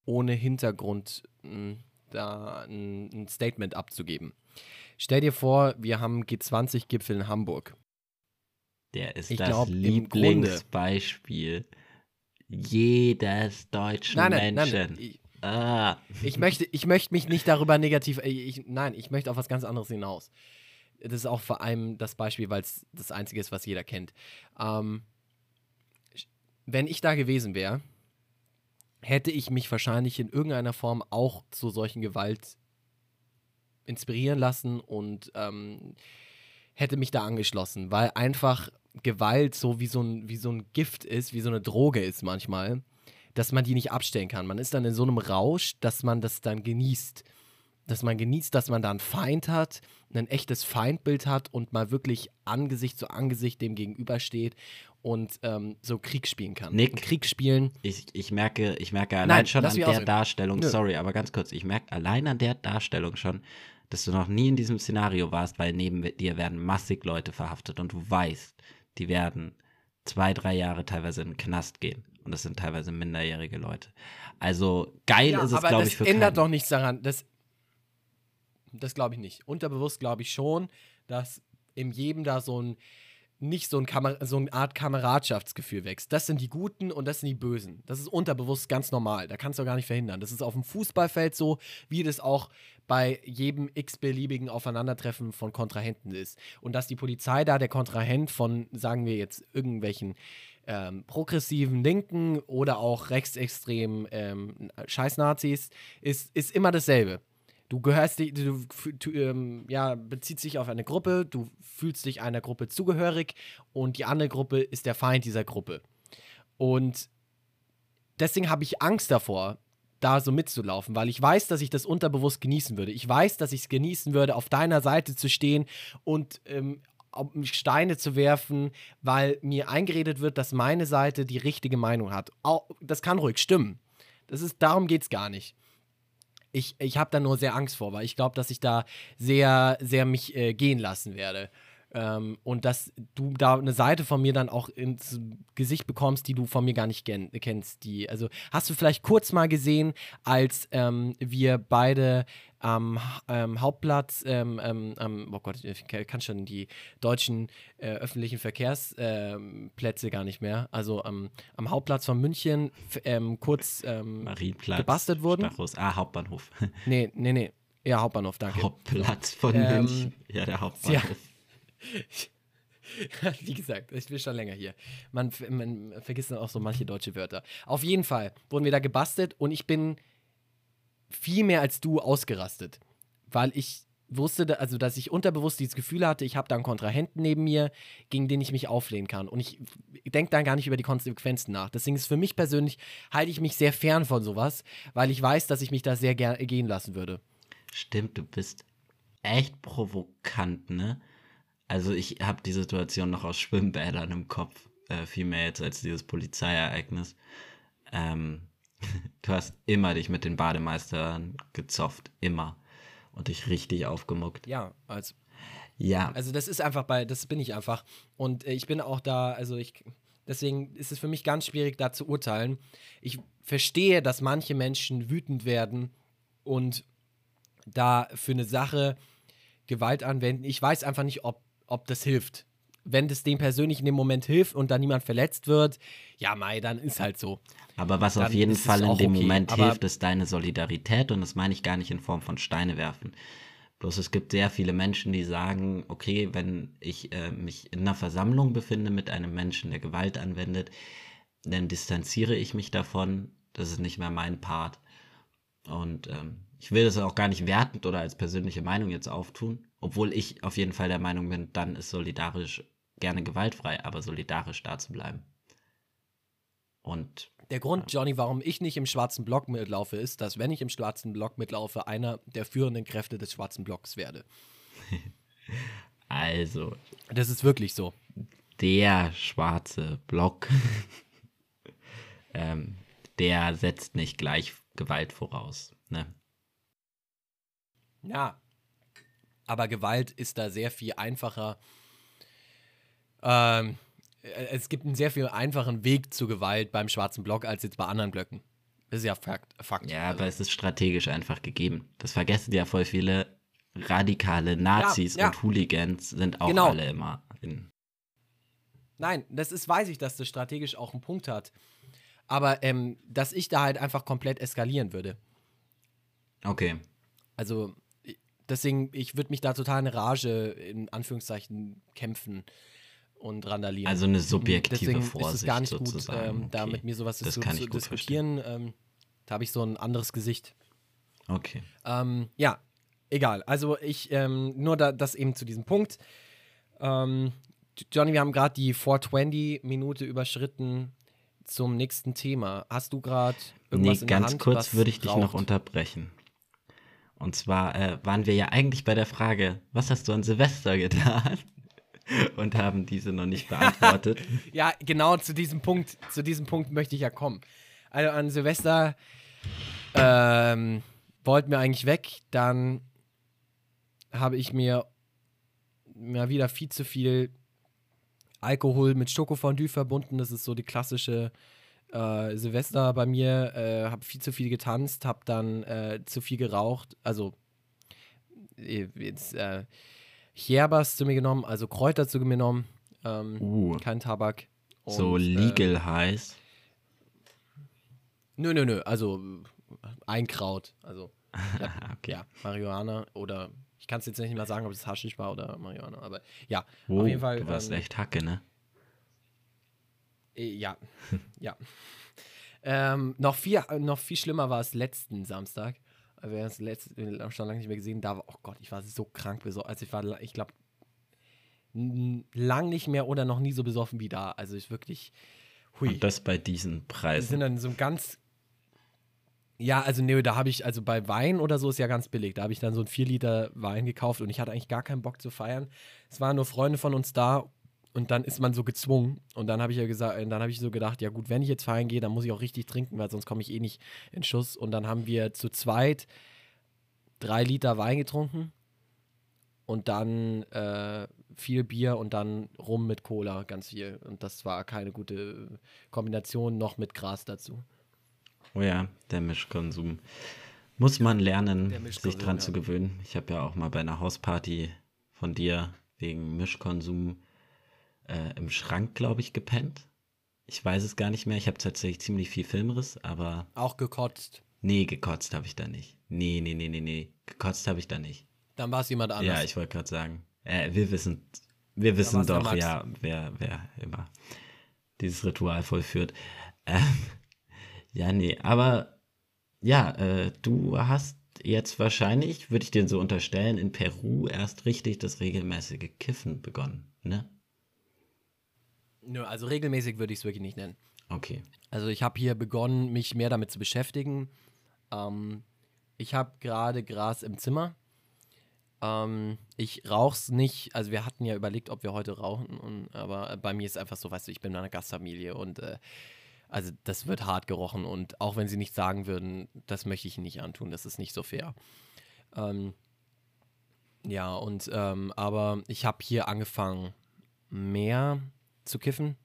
ohne Hintergrund mh, da ein, ein Statement abzugeben. Stell dir vor, wir haben G20-Gipfel in Hamburg. Der ist Ich das glaub, Lieblingsbeispiel jedes deutschen Nein, nein, nein, Menschen. nein. Ich, Ah. ich, möchte, ich möchte mich nicht darüber negativ. äh, Ich, nein, ich möchte auf was ganz anderes hinaus. Das ist auch vor allem das Beispiel, weil es das Einzige ist, was jeder kennt. Ähm, wenn ich da gewesen wäre, hätte ich mich wahrscheinlich in irgendeiner Form auch zu solchen Gewalt inspirieren lassen und ähm, hätte mich da angeschlossen, weil einfach Gewalt so wie so, ein, wie so ein Gift ist, wie so eine Droge ist manchmal, dass man die nicht abstellen kann. Man ist dann in so einem Rausch, dass man das dann genießt. Dass man genießt, dass man da einen Feind hat, ein echtes Feindbild hat und mal wirklich Angesicht zu Angesicht dem gegenübersteht und ähm, so Krieg spielen kann. Nick. Krieg spielen. Ich, ich merke, ich merke allein Nein, schon an der. Darstellung, Nö. sorry, aber ganz kurz, ich merke allein an der Darstellung schon, dass du noch nie in diesem Szenario warst, weil neben dir werden massig Leute verhaftet und du weißt, die werden zwei, drei Jahre teilweise in den Knast gehen. Und das sind teilweise minderjährige Leute. Also geil Ja, ist es, aber glaube das ich, für ändert keinen. doch nichts daran. Das, das glaube ich nicht. Unterbewusst glaube ich schon, dass in jedem da so ein nicht so, ein so eine Art Kameradschaftsgefühl wächst. Das sind die Guten und das sind die Bösen. Das ist unterbewusst ganz normal. Da kannst du gar nicht verhindern. Das ist auf dem Fußballfeld so, wie das auch bei jedem x-beliebigen Aufeinandertreffen von Kontrahenten ist. Und dass die Polizei da der Kontrahent von, sagen wir jetzt, irgendwelchen ähm, progressiven Linken oder auch rechtsextremen ähm, Scheißnazis ist, ist immer dasselbe. Du gehörst, du, du ähm, ja, bezieht sich auf eine Gruppe, du fühlst dich einer Gruppe zugehörig und die andere Gruppe ist der Feind dieser Gruppe. Und deswegen habe ich Angst davor, da so mitzulaufen, weil ich weiß, dass ich das unterbewusst genießen würde. Ich weiß, dass ich es genießen würde, auf deiner Seite zu stehen und ähm, Steine zu werfen, weil mir eingeredet wird, dass meine Seite die richtige Meinung hat. Das kann ruhig stimmen. Das ist, darum geht es gar nicht. Ich, ich habe da nur sehr Angst vor, weil ich glaube, dass ich da sehr, sehr mich äh, gehen lassen werde. Ähm, und dass du da eine Seite von mir dann auch ins Gesicht bekommst, die du von mir gar nicht kennst. Die, also hast du vielleicht kurz mal gesehen, als ähm, wir beide am ähm, Hauptplatz, ähm, ähm, oh Gott, ich kann schon die deutschen äh, öffentlichen Verkehrsplätze ähm, gar nicht mehr, also am Hauptplatz von München kurz gebastelt wurden. Stachus, ah, Hauptbahnhof. nee, nee, nee. Ja, Hauptbahnhof, danke. Hauptplatz von München. Ja, der Hauptbahnhof. Ja. Wie gesagt, ich bin schon länger hier. Man, man, vergisst dann auch so manche deutsche Wörter. Auf jeden Fall wurden wir da gebastelt und ich bin viel mehr als du ausgerastet, weil ich wusste, also dass ich unterbewusst dieses Gefühl hatte, ich habe da einen Kontrahenten neben mir, gegen den ich mich auflehnen kann. Und ich denke dann gar nicht über die Konsequenzen nach. Deswegen ist für mich persönlich, halte ich mich sehr fern von sowas, weil ich weiß, dass ich mich da sehr gehen lassen würde. Stimmt, du bist echt provokant, ne? Also ich habe die Situation noch aus Schwimmbädern im Kopf, äh, viel mehr jetzt als dieses Polizeiereignis. Ähm, du hast immer dich mit den Bademeistern gezofft, immer. Und dich richtig aufgemuckt. Ja, also. Ja. Also das ist einfach bei, das bin ich einfach. Und äh, ich bin auch da, also ich, deswegen ist es für mich ganz schwierig, da zu urteilen. Ich verstehe, dass manche Menschen wütend werden und da für eine Sache Gewalt anwenden. Ich weiß einfach nicht, ob ob das hilft. Wenn das dem persönlich in dem Moment hilft und da niemand verletzt wird, ja, Mai, dann ist halt so. Aber was dann auf jeden Fall in dem okay. Moment Aber hilft, ist deine Solidarität und das meine ich gar nicht in Form von Steine werfen. Bloß es gibt sehr viele Menschen, die sagen, okay, wenn ich äh, mich in einer Versammlung befinde mit einem Menschen, der Gewalt anwendet, dann distanziere ich mich davon. Das ist nicht mehr mein Part. Und ähm, ich will das auch gar nicht wertend oder als persönliche Meinung jetzt auftun, obwohl ich auf jeden Fall der Meinung bin, dann ist solidarisch gerne gewaltfrei, aber solidarisch da zu bleiben. Und der Grund, Johnny, warum ich nicht im schwarzen Block mitlaufe, ist, dass wenn ich im schwarzen Block mitlaufe, einer der führenden Kräfte des schwarzen Blocks werde. also. Das ist wirklich so. Der schwarze Block, ähm, der setzt nicht gleich Gewalt voraus. Ne? Ja, aber Gewalt ist da sehr viel einfacher. Ähm, es gibt einen sehr viel einfachen Weg zu Gewalt beim schwarzen Block als jetzt bei anderen Blöcken. Das ist ja Fakt. Fakt. Ja, also. aber es ist strategisch einfach gegeben. Das vergessen ja voll viele radikale Nazis ja, ja. und Hooligans sind auch genau. alle immer in. Nein, das ist, weiß ich, dass das strategisch auch einen Punkt hat. Aber ähm, dass ich da halt einfach komplett eskalieren würde. Okay. Also, deswegen, ich würde mich da total eine Rage in Anführungszeichen kämpfen und randalieren. Also eine subjektive deswegen Vorsicht ist es gar nicht sozusagen. gut, ähm, da mit mir sowas das zu, zu diskutieren. Ähm, da habe ich so ein anderes Gesicht. Okay. Ähm, ja, egal. Also ich, ähm, nur da, das eben zu diesem Punkt. Ähm, Johnny, wir haben gerade die 420-Minute überschritten zum nächsten Thema. Hast du gerade irgendwas nee, in der Hand? Ganz kurz würde ich dich noch unterbrechen. Und zwar äh, waren wir ja eigentlich bei der Frage, was hast du an Silvester getan? Und haben diese noch nicht beantwortet. ja, genau zu diesem Punkt, zu diesem Punkt möchte ich ja kommen. Also an Silvester ähm, wollten wir eigentlich weg, dann habe ich mir mal wieder viel zu viel Alkohol mit Schokofondue verbunden. Das ist so die klassische äh, Silvester bei mir, äh, habe viel zu viel getanzt, habe dann äh, zu viel geraucht, also äh, jetzt äh, Hierbas zu mir genommen, also Kräuter zu mir genommen, Ähm, Uh. Kein Tabak. Und, so Äh, legal heiß. nö, nö, nö. Also ein Kraut. Also ja, Okay. ja, Marihuana oder ich kann es jetzt nicht mal sagen, ob es Haschisch war oder Marihuana, aber ja, Oh, auf jeden Fall. du warst ähm, echt Hacke, ne? Äh, Ja, ja. Ähm, noch, viel, noch viel schlimmer war es letzten Samstag. Wir haben es letzt, äh, schon lange nicht mehr gesehen. Da war, oh Gott, ich war so krank besoffen. Also ich war, ich glaube, lang nicht mehr oder noch nie so besoffen wie da. Also ich wirklich, hui. Und das bei diesen Wir Preisen. sind dann so ein ganz. Ja, also nee, da habe ich, also bei Wein oder so ist ja ganz billig. Da habe ich dann so ein 4 Liter Wein gekauft und ich hatte eigentlich gar keinen Bock zu feiern. Es waren nur Freunde von uns da und dann ist man so gezwungen. Und dann habe ich ja gesagt, dann habe ich so gedacht, ja gut, wenn ich jetzt feiern gehe, dann muss ich auch richtig trinken, weil sonst komme ich eh nicht in Schuss. Und dann haben wir zu zweit drei Liter Wein getrunken und dann äh, viel Bier und dann rum mit Cola, ganz viel. Und das war keine gute Kombination, noch mit Gras dazu. Oh ja, der Mischkonsum. Muss man lernen, Der sich dran ja. zu gewöhnen. Ich habe ja auch mal bei einer Hausparty von dir wegen Mischkonsum äh, im Schrank, glaube ich, gepennt. Ich weiß es gar nicht mehr. Ich habe tatsächlich ziemlich viel Filmriss, aber Auch gekotzt. nee, gekotzt habe ich da nicht. Nee, nee, nee, nee, nee. Gekotzt habe ich da nicht. Dann war es jemand anders. Ja, ich wollte gerade sagen. Äh, wir wissen, wir wissen doch, ja, wer, wer immer dieses Ritual vollführt. Ähm, ja, nee, aber ja, äh, du hast jetzt wahrscheinlich, würde ich dir so unterstellen, in Peru erst richtig das regelmäßige Kiffen begonnen, ne? Nö, also regelmäßig würde ich es wirklich nicht nennen. Okay. Also ich habe hier begonnen, mich mehr damit zu beschäftigen. Ähm, ich habe gerade Gras im Zimmer. Ähm, ich rauch's nicht. Also wir hatten ja überlegt, ob wir heute rauchen. Und, aber bei mir ist einfach so, weißt du, ich bin in einer Gastfamilie und äh, also das wird hart gerochen. Und auch wenn sie nicht sagen würden, das möchte ich ihnen nicht antun, das ist nicht so fair. Ähm, ja, und ähm, aber ich habe hier angefangen, mehr zu kiffen.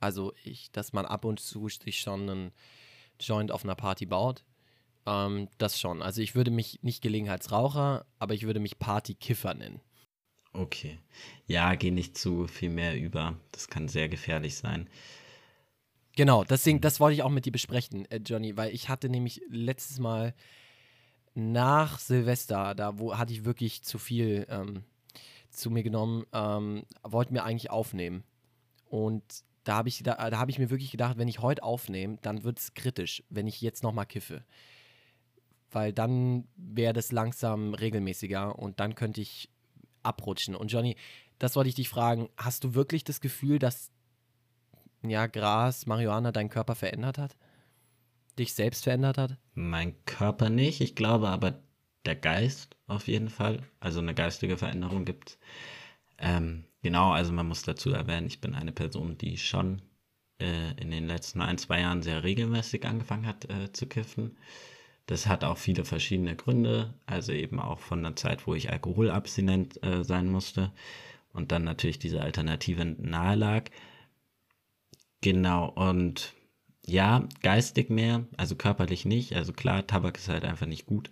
Also ich, dass man ab und zu sich schon einen Joint auf einer Party baut. Ähm, das schon. Also ich würde mich nicht Gelegenheitsraucher, aber ich würde mich Partykiffer nennen. Okay. Ja, geh nicht zu viel mehr über. Das kann sehr gefährlich sein. Genau, deswegen, das wollte ich auch mit dir besprechen, äh, Johnny, weil ich hatte nämlich letztes Mal nach Silvester, da wo hatte ich wirklich zu viel ähm, zu mir genommen, ähm, wollte mir eigentlich aufnehmen. Und da habe ich, da, da hab ich mir wirklich gedacht, wenn ich heute aufnehme, dann wird es kritisch, wenn ich jetzt nochmal kiffe. Weil dann wäre das langsam regelmäßiger und dann könnte ich abrutschen. Und Johnny, das wollte ich dich fragen, hast du wirklich das Gefühl, dass ja, Gras, Marihuana deinen Körper verändert hat? Dich selbst verändert hat? Mein Körper nicht, ich glaube aber der Geist auf jeden Fall. Also eine geistige Veränderung gibt ähm, Genau, also man muss dazu erwähnen, ich bin eine Person, die schon äh, in den letzten ein, zwei Jahren sehr regelmäßig angefangen hat äh, zu kiffen. Das hat auch viele verschiedene Gründe, also eben auch von der Zeit, wo ich alkoholabstinent äh, sein musste und dann natürlich diese Alternative nahe lag. Genau, und ja, geistig mehr, also körperlich nicht. Also klar, Tabak ist halt einfach nicht gut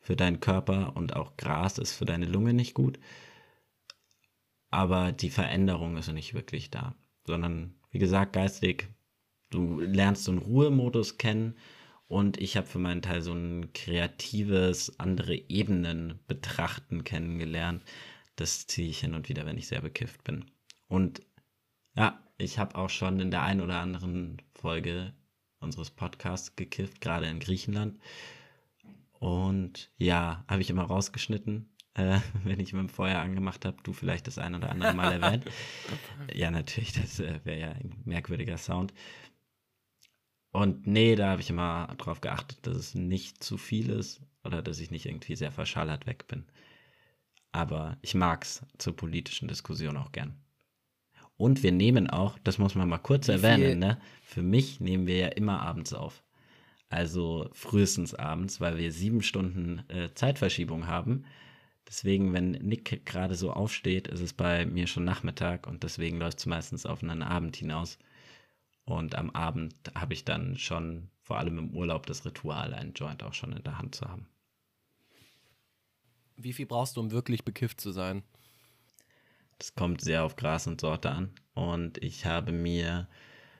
für deinen Körper und auch Gras ist für deine Lunge nicht gut. Aber die Veränderung ist nicht wirklich da, sondern wie gesagt, geistig, du lernst so einen Ruhemodus kennen und ich habe für meinen Teil so ein kreatives, andere Ebenen betrachten kennengelernt. Das ziehe ich hin und wieder, wenn ich sehr bekifft bin. Und ja, ich habe auch schon in der einen oder anderen Folge unseres Podcasts gekifft, gerade in Griechenland. Und ja, habe ich immer rausgeschnitten, äh, wenn ich mit dem Feuer angemacht habe. Du vielleicht das ein oder andere Mal erwähnt. ja, natürlich, das äh, wäre ja ein merkwürdiger Sound. Und nee, da habe ich immer darauf geachtet, dass es nicht zu viel ist oder dass ich nicht irgendwie sehr verschallert weg bin. Aber ich mag's zur politischen Diskussion auch gern. Und wir nehmen auch, das muss man mal kurz erwähnen, ne? Für mich nehmen wir ja immer abends auf. Also frühestens abends, weil wir sieben Stunden äh, Zeitverschiebung haben. Deswegen, wenn Nick gerade so aufsteht, ist es bei mir schon Nachmittag und deswegen läuft es meistens auf einen Abend hinaus. Und am Abend habe ich dann schon, vor allem im Urlaub, das Ritual, einen Joint auch schon in der Hand zu haben. Wie viel brauchst du, um wirklich bekifft zu sein? Das kommt sehr auf Gras und Sorte an. Und ich habe mir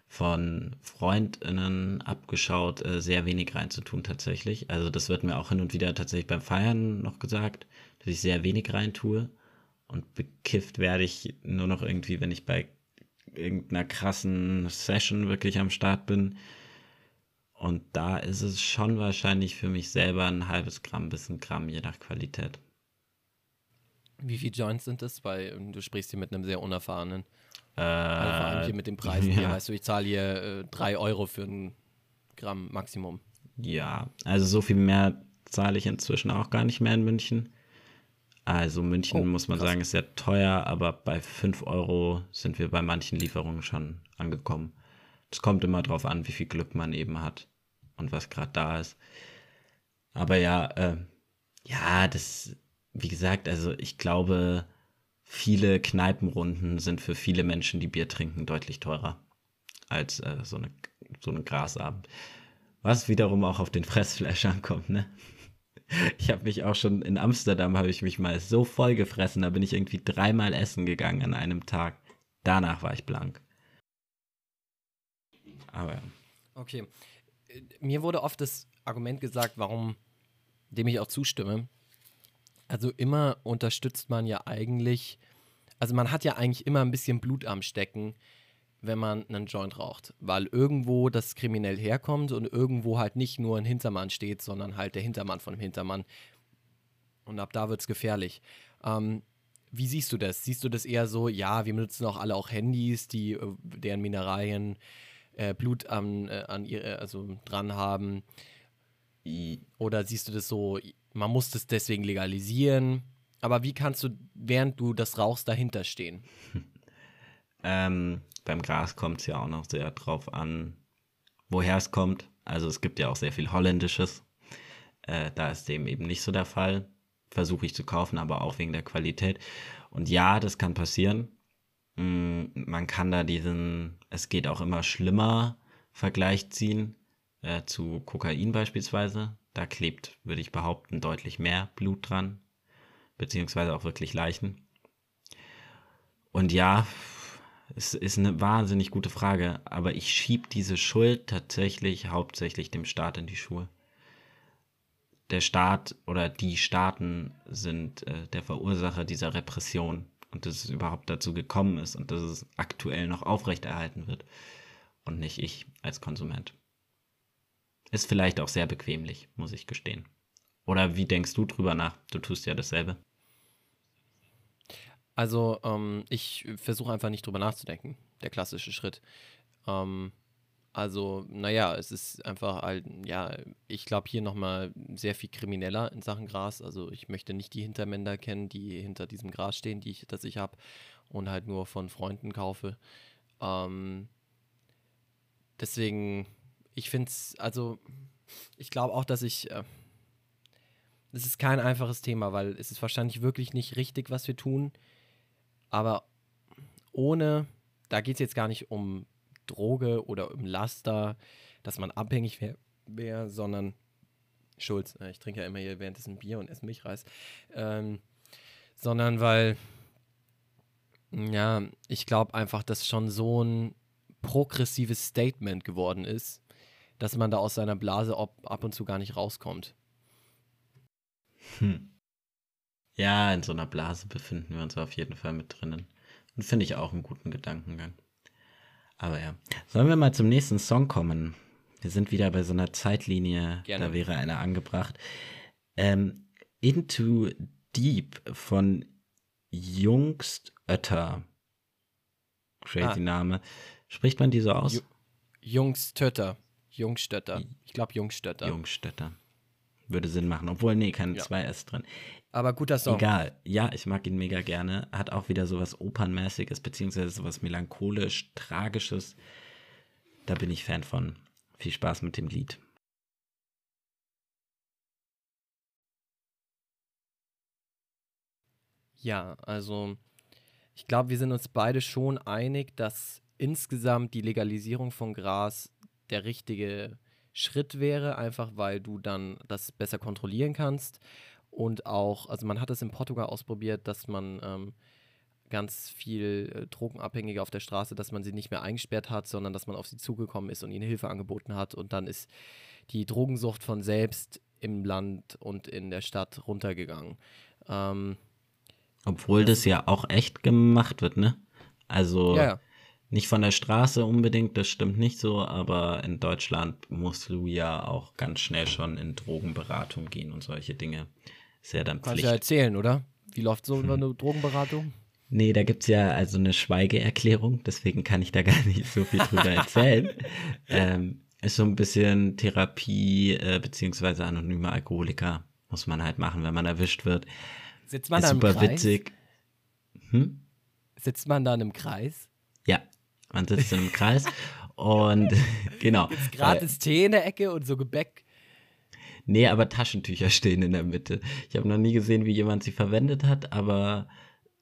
von FreundInnen abgeschaut, äh, sehr wenig reinzutun tatsächlich. Also das wird mir auch hin und wieder tatsächlich beim Feiern noch gesagt, dass ich sehr wenig reintue. Und bekifft werde ich nur noch irgendwie, wenn ich bei irgendeiner krassen Session wirklich am Start bin. Und da ist es schon wahrscheinlich für mich selber ein halbes Gramm bis ein Gramm, je nach Qualität. Wie viele Joints sind das? Weil du sprichst hier mit einem sehr unerfahrenen. Äh, Also vor allem hier mit den Preisen hier, ja. weißt du, ich zahle hier äh, 3 Euro für ein Gramm Maximum. Ja, also so viel mehr zahle ich inzwischen auch gar nicht mehr in München. Also München, Oh, muss man krass. sagen, ist sehr teuer, aber bei 5 Euro sind wir bei manchen Lieferungen schon angekommen. Es kommt immer drauf an, wie viel Glück man eben hat und was gerade da ist. Aber ja, äh, ja, das, wie gesagt, also ich glaube, viele Kneipenrunden sind für viele Menschen, die Bier trinken, deutlich teurer als äh, so, eine, so ein Grasabend. Was wiederum auch auf den Fressflash ankommt, ne? Ich habe mich auch schon in Amsterdam habe ich mich mal so voll gefressen, da bin ich irgendwie dreimal essen gegangen an einem Tag. Danach war ich blank. Aber ja. Okay. Äh, Mir wurde oft das Argument gesagt, warum, dem ich auch zustimme. Also immer unterstützt man ja eigentlich, also man hat ja eigentlich immer ein bisschen Blut am Stecken, wenn man einen Joint raucht, weil irgendwo das kriminell herkommt und irgendwo halt nicht nur ein Hintermann steht, sondern halt der Hintermann von dem Hintermann. Und ab da wird es gefährlich. Ähm, wie siehst du das? Siehst du das eher so, ja, wir benutzen auch alle auch Handys, die äh, deren Mineralien äh, Blut an, äh, an ihre, also dran haben? Oder siehst du das so, man muss das deswegen legalisieren? Aber wie kannst du, während du das rauchst, dahinter stehen? Ähm, beim Gras kommt es ja auch noch sehr drauf an, woher es kommt. Also es gibt ja auch sehr viel Holländisches. Äh, da ist dem eben nicht so der Fall. Versuche ich zu kaufen, aber auch wegen der Qualität. Und ja, das kann passieren. Mm, Man kann da diesen, es geht auch immer schlimmer, Vergleich ziehen äh, zu Kokain beispielsweise. Da klebt, würde ich behaupten, deutlich mehr Blut dran, beziehungsweise auch wirklich Leichen. Und ja, es ist eine wahnsinnig gute Frage, aber ich schieb diese Schuld tatsächlich hauptsächlich dem Staat in die Schuhe. Der Staat oder die Staaten sind äh, der Verursacher dieser Repression und dass es überhaupt dazu gekommen ist und dass es aktuell noch aufrechterhalten wird und nicht ich als Konsument. Ist vielleicht auch sehr bequemlich, muss ich gestehen. Oder wie denkst du drüber nach? Du tust ja dasselbe. Also, ähm, ich versuche einfach nicht drüber nachzudenken, der klassische Schritt. Ähm, also, naja, es ist einfach halt, ja, ich glaube hier nochmal sehr viel krimineller in Sachen Gras. Also, ich möchte nicht die Hintermänner kennen, die hinter diesem Gras stehen, die ich, das ich habe und halt nur von Freunden kaufe. Ähm, deswegen, ich finde es, also, ich glaube auch, dass ich. Äh, ist kein einfaches Thema, weil es ist wahrscheinlich wirklich nicht richtig, was wir tun. Aber ohne, da geht es jetzt gar nicht um Droge oder um Laster, dass man abhängig wäre, wär, sondern Schulz, äh, ich trinke ja immer hier währenddessen Bier und esse Milchreis, ähm, sondern weil, ja, ich glaube einfach, dass schon so ein progressives Statement geworden ist, dass man da aus seiner Blase ab und zu gar nicht rauskommt. Hm. Ja, in so einer Blase befinden wir uns auf jeden Fall mit drinnen. Und finde ich auch einen guten Gedankengang. Aber ja. Sollen wir mal zum nächsten Song kommen? Wir sind wieder bei so einer Zeitlinie, Gerne. da wäre einer angebracht. Ähm, Into Deep von Jungstötter. Crazy Ah. Name. Spricht man die so aus? Ju- Jungstötter. Jungstötter. Ich glaube Jungstötter. Jungstötter. Würde Sinn machen. Obwohl, nee, kein Ja. 2S drin. Aber guter Song. Egal. Ja, ich mag ihn mega gerne. Hat auch wieder sowas Opernmäßiges, beziehungsweise sowas melancholisch, tragisches. Da bin ich Fan von. Viel Spaß mit dem Lied. Ja, also ich glaube, wir sind uns beide schon einig, dass insgesamt die Legalisierung von Gras der richtige Schritt wäre, einfach weil du dann das besser kontrollieren kannst. Und auch, also man hat es in Portugal ausprobiert, dass man ähm, ganz viel äh, Drogenabhängige auf der Straße, dass man sie nicht mehr eingesperrt hat, sondern dass man auf sie zugekommen ist und ihnen Hilfe angeboten hat. Und dann ist die Drogensucht von selbst im Land und in der Stadt runtergegangen. Ähm, Obwohl das ja auch echt gemacht wird, ne? Also ja, ja. Nicht von der Straße unbedingt, das stimmt nicht so, aber in Deutschland musst du ja auch ganz schnell schon in Drogenberatung gehen und solche Dinge. Ist ja dann Kannst Pflicht. ja erzählen, oder? Wie läuft so eine Drogenberatung? Nee, da gibt's ja also eine Schweigeerklärung, deswegen kann ich da gar nicht so viel drüber erzählen. ähm, ist so ein bisschen Therapie, äh, beziehungsweise anonyme Alkoholiker. Muss man halt machen, wenn man erwischt wird. Sitzt man ist da im super Kreis? witzig. Hm? Sitzt man da in einem Kreis? Ja, man sitzt in einem Kreis und genau. Ist gratis Tee in der Ecke und so Gebäck. Nee, aber Taschentücher stehen in der Mitte. Ich habe noch nie gesehen, wie jemand sie verwendet hat, aber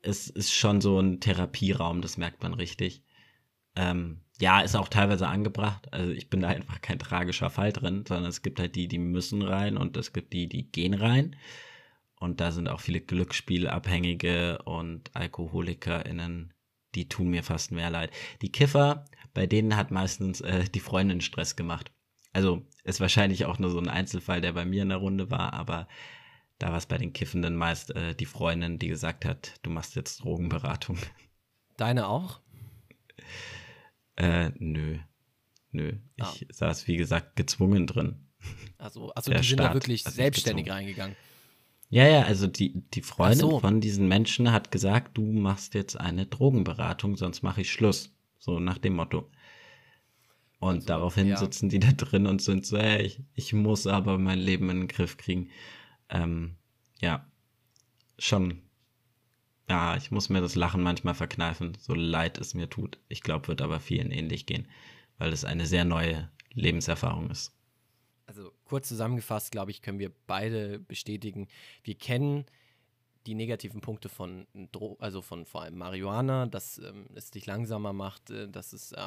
es ist schon so ein Therapieraum, das merkt man richtig. Ähm, ja, ist auch teilweise angebracht. Also ich bin da einfach kein tragischer Fall drin, sondern es gibt halt die, die müssen rein und es gibt die, die gehen rein. Und da sind auch viele Glücksspielabhängige und AlkoholikerInnen, die tun mir fast mehr leid. Die Kiffer, bei denen hat meistens äh, die Freundin Stress gemacht. Also ist wahrscheinlich auch nur so ein Einzelfall, der bei mir in der Runde war, aber da war es bei den Kiffenden meist äh, die Freundin, die gesagt hat, du machst jetzt Drogenberatung. Deine auch? Äh, nö. Nö. Ah. Ich saß, wie gesagt, gezwungen drin. Also, also Der die sind da wirklich selbstständig gezwungen. reingegangen. Ja, ja, also die, die Freundin so. von diesen Menschen hat gesagt, du machst jetzt eine Drogenberatung, sonst mache ich Schluss. So nach dem Motto. Und Also, daraufhin ja. sitzen die da drin und sind so, hey, ich, ich muss aber mein Leben in den Griff kriegen. Ähm, ja, schon. Ja, ich muss mir das Lachen manchmal verkneifen, so leid es mir tut. Ich glaube, wird aber vielen ähnlich gehen, weil es eine sehr neue Lebenserfahrung ist. Also kurz zusammengefasst, glaube ich, können wir beide bestätigen, wir kennen die negativen Punkte von Dro also von vor allem Marihuana, dass ähm, es dich langsamer macht, äh, dass es äh,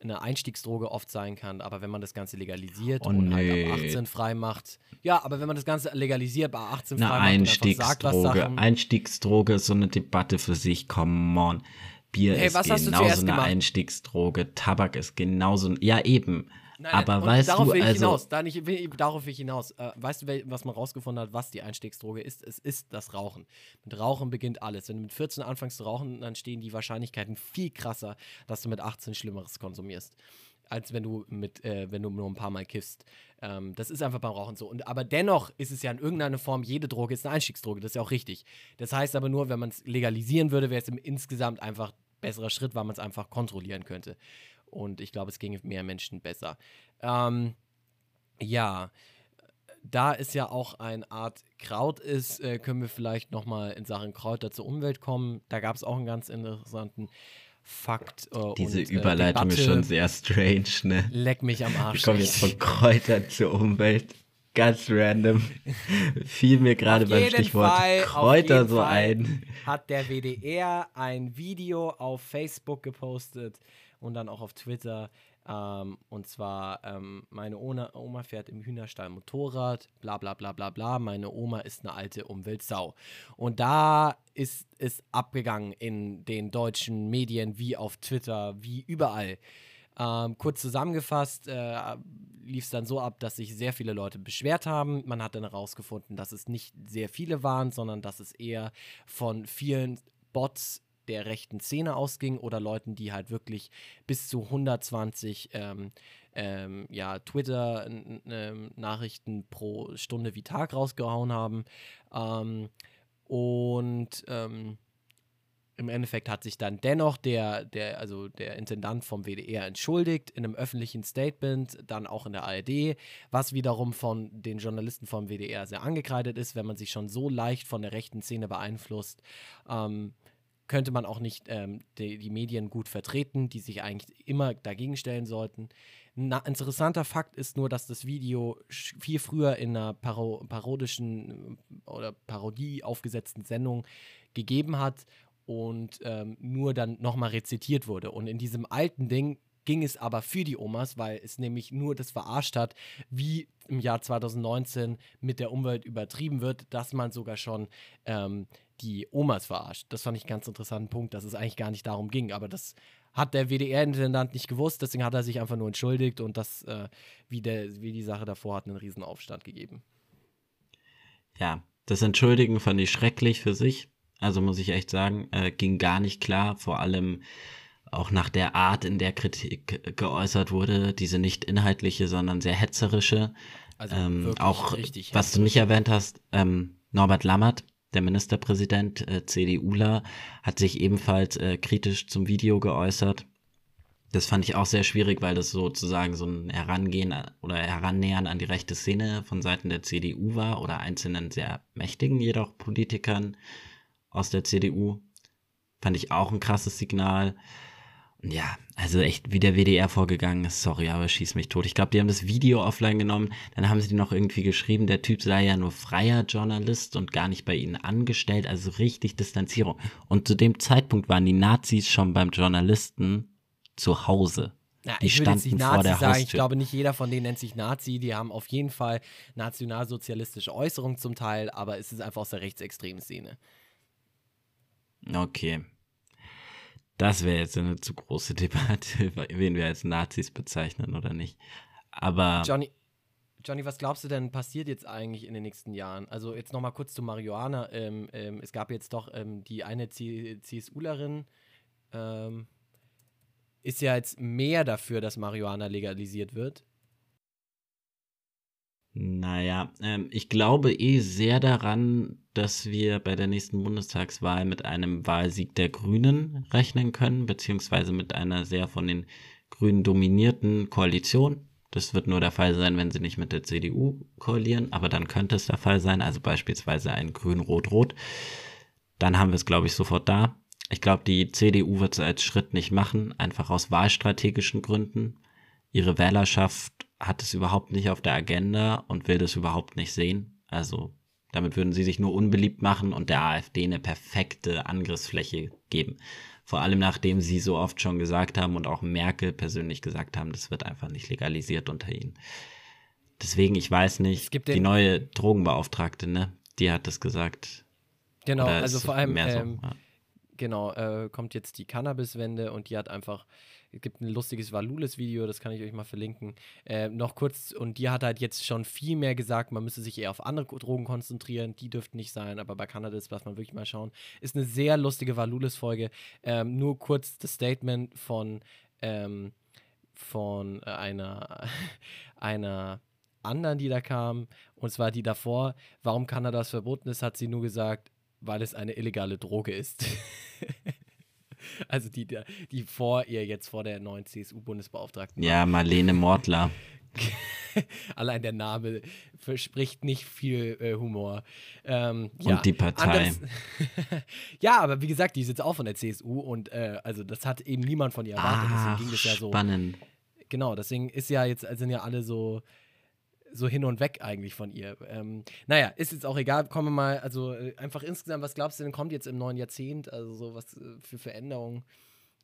eine Einstiegsdroge oft sein kann, aber wenn man das Ganze legalisiert Oh, und halt nee. ab 18 frei macht, ja, aber wenn man das Ganze legalisiert, bei 18 Eine frei macht und sagt, was Einstiegsdroge. Sachen, Einstiegsdroge ist so eine Debatte für sich. Come on. Bier Hey, ist genauso eine gemacht? Einstiegsdroge. Tabak ist genauso. Ja, eben. Nein, Aber weißt darauf du, will ich also. hinaus. Da nicht, will, darauf will ich hinaus. Äh, weißt du, was man rausgefunden hat, was die Einstiegsdroge ist? Es ist das Rauchen. Mit Rauchen beginnt alles. Wenn du mit 14 anfängst zu rauchen, dann stehen die Wahrscheinlichkeiten viel krasser, dass du mit 18 Schlimmeres konsumierst. Als wenn du mit, äh, wenn du nur ein paar Mal kiffst. Ähm, das ist einfach beim Rauchen so. Und, aber dennoch ist es ja in irgendeiner Form, jede Droge ist eine Einstiegsdroge. Das ist ja auch richtig. Das heißt aber nur, wenn man es legalisieren würde, wäre es im insgesamt einfach ein besserer Schritt, weil man es einfach kontrollieren könnte. Und ich glaube, es ginge mehr Menschen besser. Ähm, ja, da es ja auch eine Art Kraut ist, äh, können wir vielleicht noch mal in Sachen Kräuter zur Umwelt kommen. Da gab es auch einen ganz interessanten Fakt. Äh, Diese und, äh, Überleitung ist Debatte. schon sehr strange, ne? Leck mich am Wir Arsch. kommen jetzt echt. von Kräutern zur Umwelt. Ganz random. Fiel mir gerade beim Stichwort Fall, Kräuter so Fall ein. Hat der WDR ein Video auf Facebook gepostet und dann auch auf Twitter. Ähm, und zwar, ähm, meine Oma, fährt im Hühnerstall Motorrad, bla bla bla bla bla. Meine Oma ist eine alte Umweltsau. Und da ist es abgegangen in den deutschen Medien, wie auf Twitter, wie überall. Ähm, kurz zusammengefasst äh, lief es dann so ab, dass sich sehr viele Leute beschwert haben. Man hat dann herausgefunden, dass es nicht sehr viele waren, sondern dass es eher von vielen Bots der rechten Szene ausging oder Leuten, die halt wirklich bis zu 120 ähm, ähm, ja, Twitter-Nachrichten pro Stunde wie Tag rausgehauen haben. Ähm, und ähm, im Endeffekt hat sich dann dennoch der, der, also der Intendant vom WDR entschuldigt in einem öffentlichen Statement, dann auch in der ARD, was wiederum von den Journalisten vom WDR sehr angekreidet ist, wenn man sich schon so leicht von der rechten Szene beeinflusst. Ähm, könnte man auch nicht ähm, die, die Medien gut vertreten, die sich eigentlich immer dagegen stellen sollten. Ein interessanter Fakt ist nur, dass das Video viel früher in einer paro parodischen äh, oder Parodie aufgesetzten Sendung gegeben hat und ähm, nur dann nochmal rezitiert wurde. Und in diesem alten Ding ging es aber für die Omas, weil es nämlich nur das verarscht hat, wie im Jahr 2019 mit der Umwelt übertrieben wird, dass man sogar schon ähm, die Omas verarscht. Das fand ich einen ganz interessanten Punkt, dass es eigentlich gar nicht darum ging. Aber das hat der WDR-Intendant nicht gewusst, deswegen hat er sich einfach nur entschuldigt und das, äh, wie, der, wie die Sache davor hat, einen Riesenaufstand gegeben. Ja, das Entschuldigen fand ich schrecklich für sich. Also muss ich echt sagen, äh, ging gar nicht klar, vor allem auch nach der Art, in der Kritik geäußert wurde, diese nicht inhaltliche, sondern sehr hetzerische. Also ähm, auch, was du nicht erwähnt hast, ähm, Norbert Lammert, der Ministerpräsident, äh, CDUler, hat sich ebenfalls äh, kritisch zum Video geäußert. Das fand ich auch sehr schwierig, weil das sozusagen so ein Herangehen oder Herannähern an die rechte Szene von Seiten der CDU war oder einzelnen sehr mächtigen jedoch Politikern aus der CDU. Fand ich auch ein krasses Signal. Ja, also echt, wie der WDR vorgegangen ist, sorry, aber schieß mich tot. Ich glaube, die haben das Video offline genommen, dann haben sie noch irgendwie geschrieben, der Typ sei ja nur freier Journalist und gar nicht bei ihnen angestellt, also richtig Distanzierung. Und zu dem Zeitpunkt waren die Nazis schon beim Journalisten zu Hause. Ja, die ich würde jetzt nicht Nazi sagen, Haustür. ich glaube nicht jeder von denen nennt sich Nazi, die haben auf jeden Fall nationalsozialistische Äußerungen zum Teil, aber es ist einfach aus der rechtsextremen Szene. Okay, das wäre jetzt eine zu große Debatte, wen wir als Nazis bezeichnen oder nicht. Aber. Johnny, Johnny, was glaubst du denn passiert jetzt eigentlich in den nächsten Jahren? Also jetzt nochmal kurz zu Marihuana. Ähm, ähm, es gab jetzt doch ähm, die eine CSUlerin, ähm, ist ja jetzt mehr dafür, dass Marihuana legalisiert wird. Naja, ähm, ich glaube eh sehr daran, dass wir bei der nächsten Bundestagswahl mit einem Wahlsieg der Grünen rechnen können, beziehungsweise mit einer sehr von den Grünen dominierten Koalition. Das wird nur der Fall sein, wenn sie nicht mit der CDU koalieren, aber dann könnte es der Fall sein, also beispielsweise ein Grün-Rot-Rot. Dann haben wir es, glaube ich, sofort da. Ich glaube, die CDU wird es als Schritt nicht machen, einfach aus wahlstrategischen Gründen. Ihre Wählerschaft hat es überhaupt nicht auf der Agenda und will das überhaupt nicht sehen. Also damit würden sie sich nur unbeliebt machen und der AfD eine perfekte Angriffsfläche geben. Vor allem nachdem sie so oft schon gesagt haben und auch Merkel persönlich gesagt haben, das wird einfach nicht legalisiert unter ihnen. Deswegen, ich weiß nicht, die neue Drogenbeauftragte, ne, die hat das gesagt. Genau, also vor allem, so, ähm, ja. genau, äh, kommt jetzt die Cannabiswende und die hat einfach es gibt ein lustiges Valulis-Video, das kann ich euch mal verlinken. Äh, noch kurz, und die hat halt jetzt schon viel mehr gesagt, man müsse sich eher auf andere Drogen konzentrieren, die dürften nicht sein, aber bei Cannabis darf man wirklich mal schauen. Ist eine sehr lustige Valulis-Folge. Ähm, nur kurz das Statement von, ähm, von einer, einer anderen, die da kam, und zwar die davor, warum Cannabis verboten ist, hat sie nur gesagt, weil es eine illegale Droge ist. Also die, die vor ihr jetzt vor der neuen CSU-Bundesbeauftragten. Ja, Marlene Mortler. Allein der Name verspricht nicht viel äh, Humor. Ähm, und ja, die Partei. ja, aber wie gesagt, die ist jetzt auch von der CSU und äh, also das hat eben niemand von ihr erwartet. Ach, deswegen ging das ja so. Spannend. Genau, deswegen ist ja jetzt, sind ja alle so so hin und weg eigentlich von ihr. Ähm, naja, ist jetzt auch egal. Kommen wir mal, also äh, einfach insgesamt, was glaubst du denn, kommt jetzt im neuen Jahrzehnt? Also so was äh, für Veränderungen,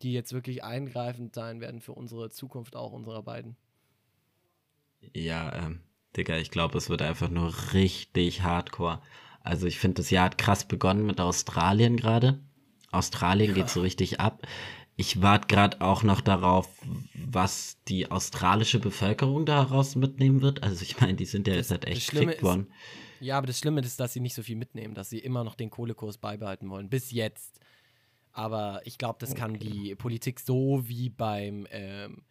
die jetzt wirklich eingreifend sein werden für unsere Zukunft auch unserer beiden? Ja, ähm, Digga, ich glaube, es wird einfach nur richtig hardcore. Also ich finde, das Jahr hat krass begonnen mit Australien gerade. Australien ja. geht so richtig ab. Ich warte gerade auch noch darauf, was die australische Bevölkerung daraus mitnehmen wird. Also ich meine, die sind ja jetzt halt echt gekriegt worden. Ja, aber das Schlimme ist, dass sie nicht so viel mitnehmen, dass sie immer noch den Kohlekurs beibehalten wollen. Bis jetzt. Aber ich glaube, das kann die Politik so wie beim ähm,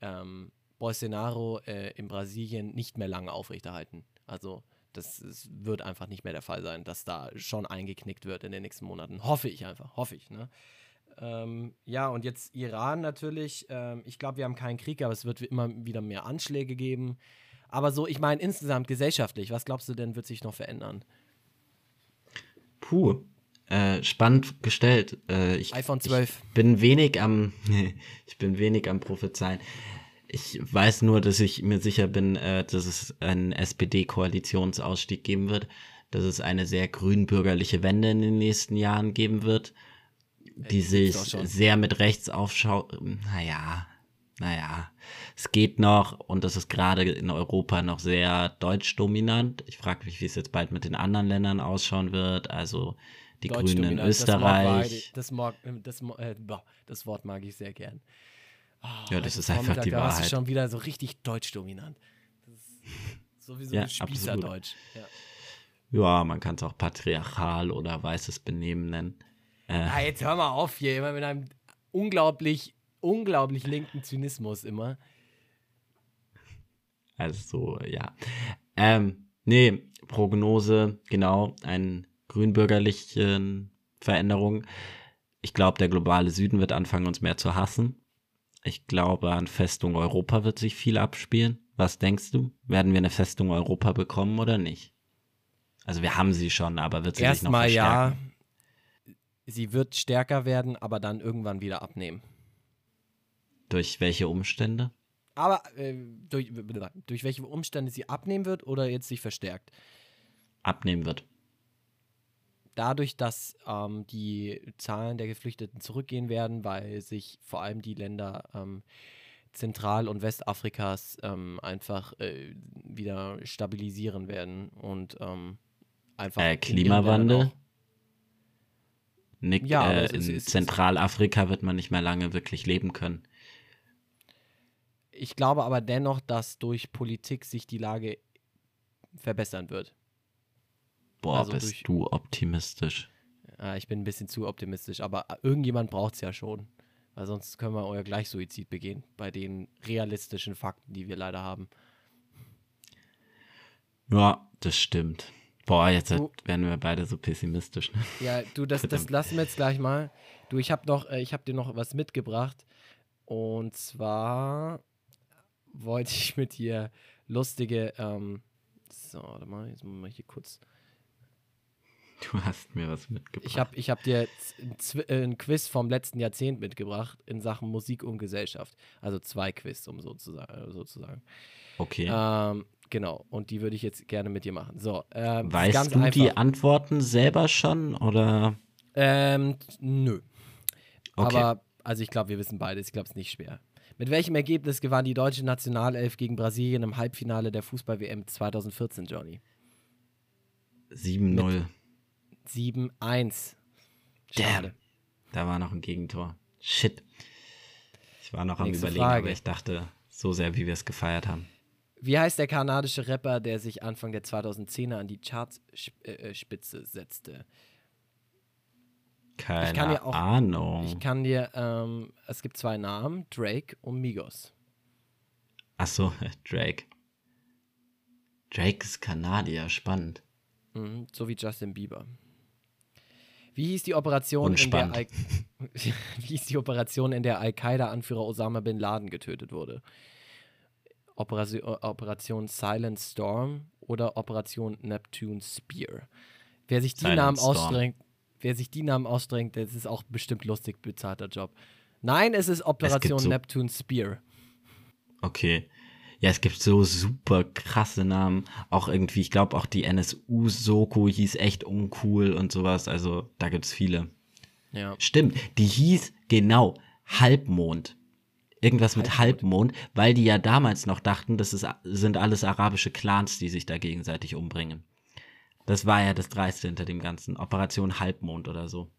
ähm, Bolsonaro äh, in Brasilien nicht mehr lange aufrechterhalten. Also das, das, wird einfach nicht mehr der Fall sein, dass da schon eingeknickt wird in den nächsten Monaten. Hoffe ich einfach, hoffe ich. Ne? Ähm, ja, und jetzt Iran natürlich. Ähm, ich glaube, wir haben keinen Krieg, aber es wird immer wieder mehr Anschläge geben. Aber so, ich meine, insgesamt gesellschaftlich, was glaubst du denn, wird sich noch verändern? Puh, äh, spannend gestellt. Äh, ich, iPhone 12. Ich bin wenig am, ich bin wenig am Prophezeien. Ich weiß nur, dass ich mir sicher bin, äh, dass es einen SPD-Koalitionsausstieg geben wird, dass es eine sehr grünbürgerliche Wende in den nächsten Jahren geben wird die sich sehr mit rechts aufschaut. Naja, naja, es geht noch und das ist gerade in Europa noch sehr deutsch dominant. Ich frage mich, wie es jetzt bald mit den anderen Ländern ausschauen wird. Also die Grünen in Deutschdominant. Österreich. Das, mag, das, mag, äh, boah, das Wort mag ich sehr gern. Oh, Ja, das ist einfach Vormittag, die da warst du Wahrheit. schon wieder so richtig deutschdominant. Das ist sowieso Ja, Spießerdeutsch. Ja. Ja, man kann es auch patriarchal oder weißes Benehmen nennen. Äh, Ah, jetzt hör mal auf hier, immer mit einem unglaublich, unglaublich linken Zynismus immer. Also, ja. Ähm, nee, Prognose, genau, eine grünbürgerliche Veränderung. Ich glaube, der globale Süden wird anfangen, uns mehr zu hassen. Ich glaube, an Festung Europa wird sich viel abspielen. Was denkst du? Werden wir eine Festung Europa bekommen oder nicht? Also wir haben sie schon, aber wird sie sich noch Erstmal ja, verstärken? Sie wird stärker werden, aber dann irgendwann wieder abnehmen. Durch welche Umstände? Aber äh, durch, durch welche Umstände sie abnehmen wird oder jetzt sich verstärkt? Abnehmen wird. Dadurch, dass ähm, die Zahlen der Geflüchteten zurückgehen werden, weil sich vor allem die Länder ähm, Zentral- und Westafrikas ähm, einfach äh, wieder stabilisieren werden und ähm, einfach Äh, Klimawandel? Nick, Ja, äh, in ist- Zentralafrika wird man nicht mehr lange wirklich leben können. Ich glaube aber dennoch, dass durch Politik sich die Lage verbessern wird. Boah, Also bist durch- du optimistisch. Äh, ich bin ein bisschen zu optimistisch, aber irgendjemand braucht es ja schon. Weil sonst können wir euer Gleichsuizid begehen, bei den realistischen Fakten, die wir leider haben. Ja, das stimmt. Boah, jetzt Du- werden wir beide so pessimistisch. Ne? Ja, du, das, das lassen wir jetzt gleich mal. Du, ich habe noch, äh, ich habe dir noch was mitgebracht. Und zwar wollte ich mit dir lustige, ähm, so, warte mal, jetzt mal hier kurz. Du hast mir was mitgebracht. Ich habe ich hab dir äh, ein Quiz vom letzten Jahrzehnt mitgebracht in Sachen Musik und Gesellschaft. Also zwei Quiz, um sozusagen. sozusagen. okay. Ähm, genau, und die würde ich jetzt gerne mit dir machen. So, ähm, weißt du die einfach. Antworten selber schon oder? Ähm, nö. Okay. Aber, also ich glaube, wir wissen beides. Ich glaube, es ist nicht schwer. Mit welchem Ergebnis gewann die deutsche Nationalelf gegen Brasilien im Halbfinale der Fußball-WM 2014, Johnny? 7-0. 7-1. Damn. Schade. Da war noch ein Gegentor. Shit. Ich war noch am Nächste überlegen, Frage. aber ich dachte, so sehr, wie wir es gefeiert haben. Wie heißt der kanadische Rapper, der sich Anfang der 2010er an die Chartspitze setzte? Keine kann ja auch- Ahnung. Ich kann dir, ähm, es gibt zwei Namen, Drake und Migos. Achso, Drake. Drake ist Kanadier, spannend. Mhm, so wie Justin Bieber. Wie hieß die Operation, in der Unspannend. Al Wie hieß die Operation, in der Al-Qaida-Anführer Osama bin Laden getötet wurde? Operation, Operation Silent Storm oder Operation Neptune Spear? Wer sich die Silent Namen Storm. ausstrengt, wer sich die Namen ausstrengt, das ist auch bestimmt lustig bezahlter Job. Nein, es ist Operation so- Neptune Spear. Okay. Ja, es gibt so super krasse Namen. Auch irgendwie, ich glaube auch die NSU-Soko hieß echt uncool und sowas. Also da gibt's viele. Ja. Stimmt, die hieß genau Halbmond. Irgendwas mit Halbmond, weil die ja damals noch dachten, das ist, sind alles arabische Clans, die sich da gegenseitig umbringen. Das war ja das Dreiste hinter dem Ganzen. Operation Halbmond oder so.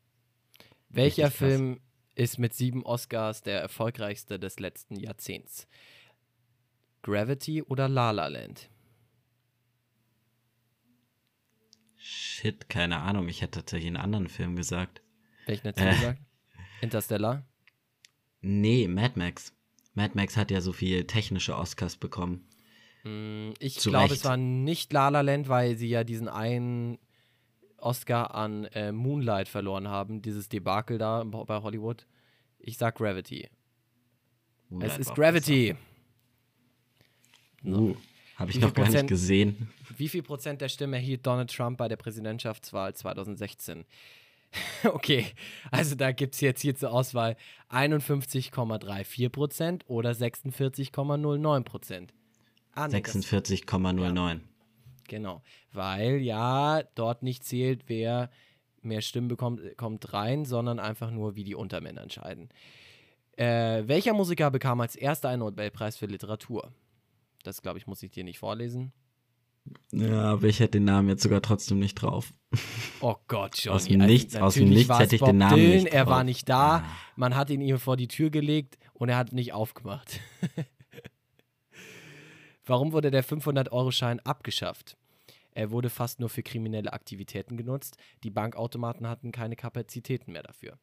Welcher Richtig krass. Film ist mit sieben Oscars der erfolgreichste des letzten Jahrzehnts? Gravity oder La La Land? Shit, keine Ahnung. Ich hätte tatsächlich einen anderen Film gesagt. Welchen hättest du Äh. gesagt? Interstellar? Nee, Mad Max. Mad Max hat ja so viel technische Oscars bekommen. Mm, Ich glaube, es war nicht La La Land, weil sie ja diesen einen Oscar an äh, Moonlight verloren haben, dieses Debakel da bei Hollywood. Ich sag Gravity. es ist Gravity. Uh, Habe ich noch gar nicht Prozent- gesehen. Wie viel Prozent der Stimmen erhielt Donald Trump bei der Präsidentschaftswahl 2016? okay, also da gibt es jetzt hier zur Auswahl 51,34 Prozent oder 46,09 Prozent. Ah, nee, das- 46,09. Genau, weil ja dort nicht zählt, wer mehr Stimmen bekommt, kommt rein, sondern einfach nur, wie die Untermänner entscheiden. Äh, welcher Musiker bekam als erster einen Nobelpreis für Literatur? Das, glaube ich, muss ich dir nicht vorlesen. Ja, aber ich hätte den Namen jetzt sogar trotzdem nicht drauf. Oh Gott, Johnny. Aus dem Nichts, aus dem Nichts hätte ich Bob den Namen Dylan, nicht Er drauf. war nicht da, man hat ihn ihm vor die Tür gelegt und er hat nicht aufgemacht. Warum wurde der 500-Euro-Schein abgeschafft? Er wurde fast nur für kriminelle Aktivitäten genutzt. Die Bankautomaten hatten keine Kapazitäten mehr dafür.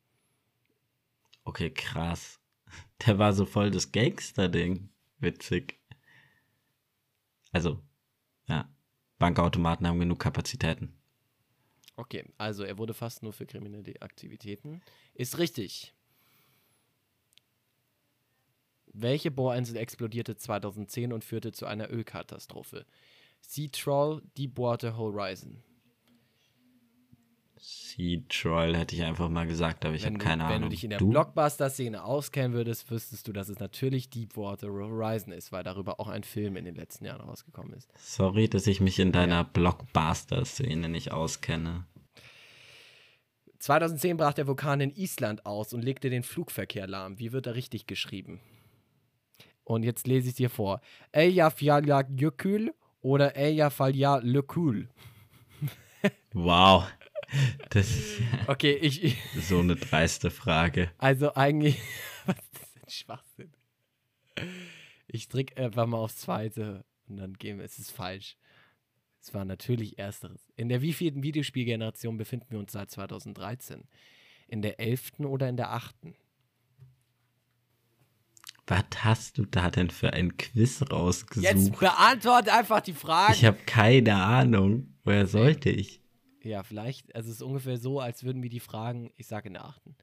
Okay, krass. Der war so voll das Gangster-Ding. Witzig. Also, ja. Bankautomaten haben genug Kapazitäten. Okay, also er wurde fast nur für kriminelle Aktivitäten. Ist richtig. Welche Bohrinsel explodierte 2010 und führte zu einer Ölkatastrophe? Sea Troll, Deepwater Horizon. Sea Troll hätte ich einfach mal gesagt, aber ich wenn habe keine wenn Ahnung. du dich in der Blockbuster-Szene auskennen würdest, wüsstest du, dass es natürlich Deepwater Horizon ist, weil darüber auch ein Film in den letzten Jahren rausgekommen ist. Sorry, dass ich mich in deiner Blockbuster-Szene nicht auskenne. 2010 brach der Vulkan in Island aus und legte den Flugverkehr lahm. Wie wird er richtig geschrieben? Und jetzt lese ich es dir vor. Eyjafjallajökull oder Eyjafjallajökull. Wow. Das ist Okay, ich, ich so eine dreiste Frage. also eigentlich, was ist das denn Schwachsinn? Ich drücke einfach mal aufs zweite und dann gehen wir, es ist falsch. Es war natürlich ersteres. In der wievielten Videospielgeneration befinden wir uns seit 2013? In der elften oder in der achten? Was hast du da denn für ein Quiz rausgesucht? Jetzt beantworte einfach die Frage. ich habe keine Ahnung. Woher sollte ich? Ja, vielleicht, also es ist ungefähr so, als würden wir die Fragen, ich sage in der achten.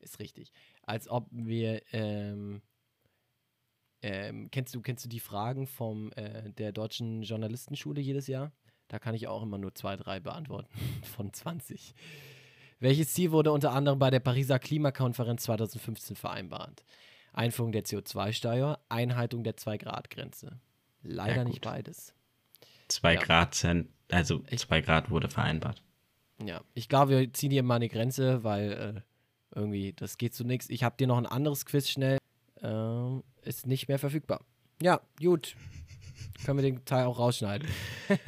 Ist richtig. Als ob wir, ähm, ähm, kennst du, kennst du die Fragen vom äh, der deutschen Journalistenschule jedes Jahr? Da kann ich auch immer nur zwei, drei beantworten von 20. Welches Ziel wurde unter anderem bei der Pariser Klimakonferenz 2015 vereinbart? Einführung der CO2-Steuer, Einhaltung der 2-Grad-Grenze. Leider Ja, nicht beides. Zwei Ja. Grad Cent, also Ich- zwei Grad wurde vereinbart. Ja, ich glaube, wir ziehen hier mal eine Grenze, weil äh, irgendwie, das geht zu nichts. Ich habe dir noch ein anderes Quiz schnell. Ähm, ist nicht mehr verfügbar. Ja, gut. Können wir den Teil auch rausschneiden.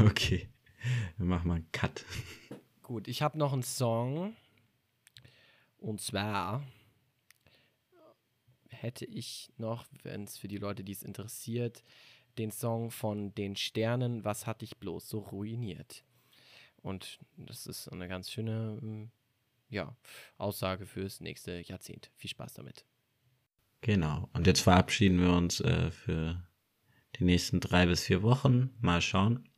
Okay. Wir machen mal einen Cut. Gut, ich habe noch einen Song. Und zwar hätte ich noch, wenn es für die Leute, die es interessiert, den Song von den Sternen, Was hat dich bloß so ruiniert? Und das ist eine ganz schöne ähm, ja, Aussage fürs nächste Jahrzehnt. Viel Spaß damit. Genau. Und jetzt verabschieden wir uns äh, für die nächsten drei bis vier Wochen. Mal schauen.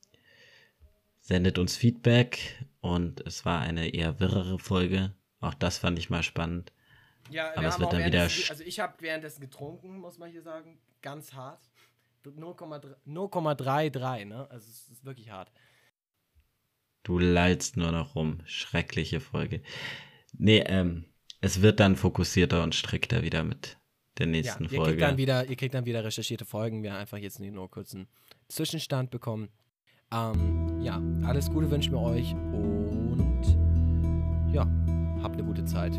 Sendet uns Feedback und es war eine eher wirrere Folge. Auch das fand ich mal spannend. Ja, Aber es wird dann wieder also ich habe währenddessen getrunken, muss man hier sagen, ganz hart. 0,3 0,33, ne? Also es ist wirklich hart. Du lallst nur noch rum. Schreckliche Folge. Nee, ähm, es wird dann fokussierter und strikter wieder mit der Ja, nächsten ihr Folge. kriegt, dann wieder, ihr kriegt dann wieder recherchierte Folgen. Wir haben einfach jetzt nur kurz einen Zwischenstand bekommen. Ähm, ja, alles Gute wünschen wir euch und ja, habt eine gute Zeit.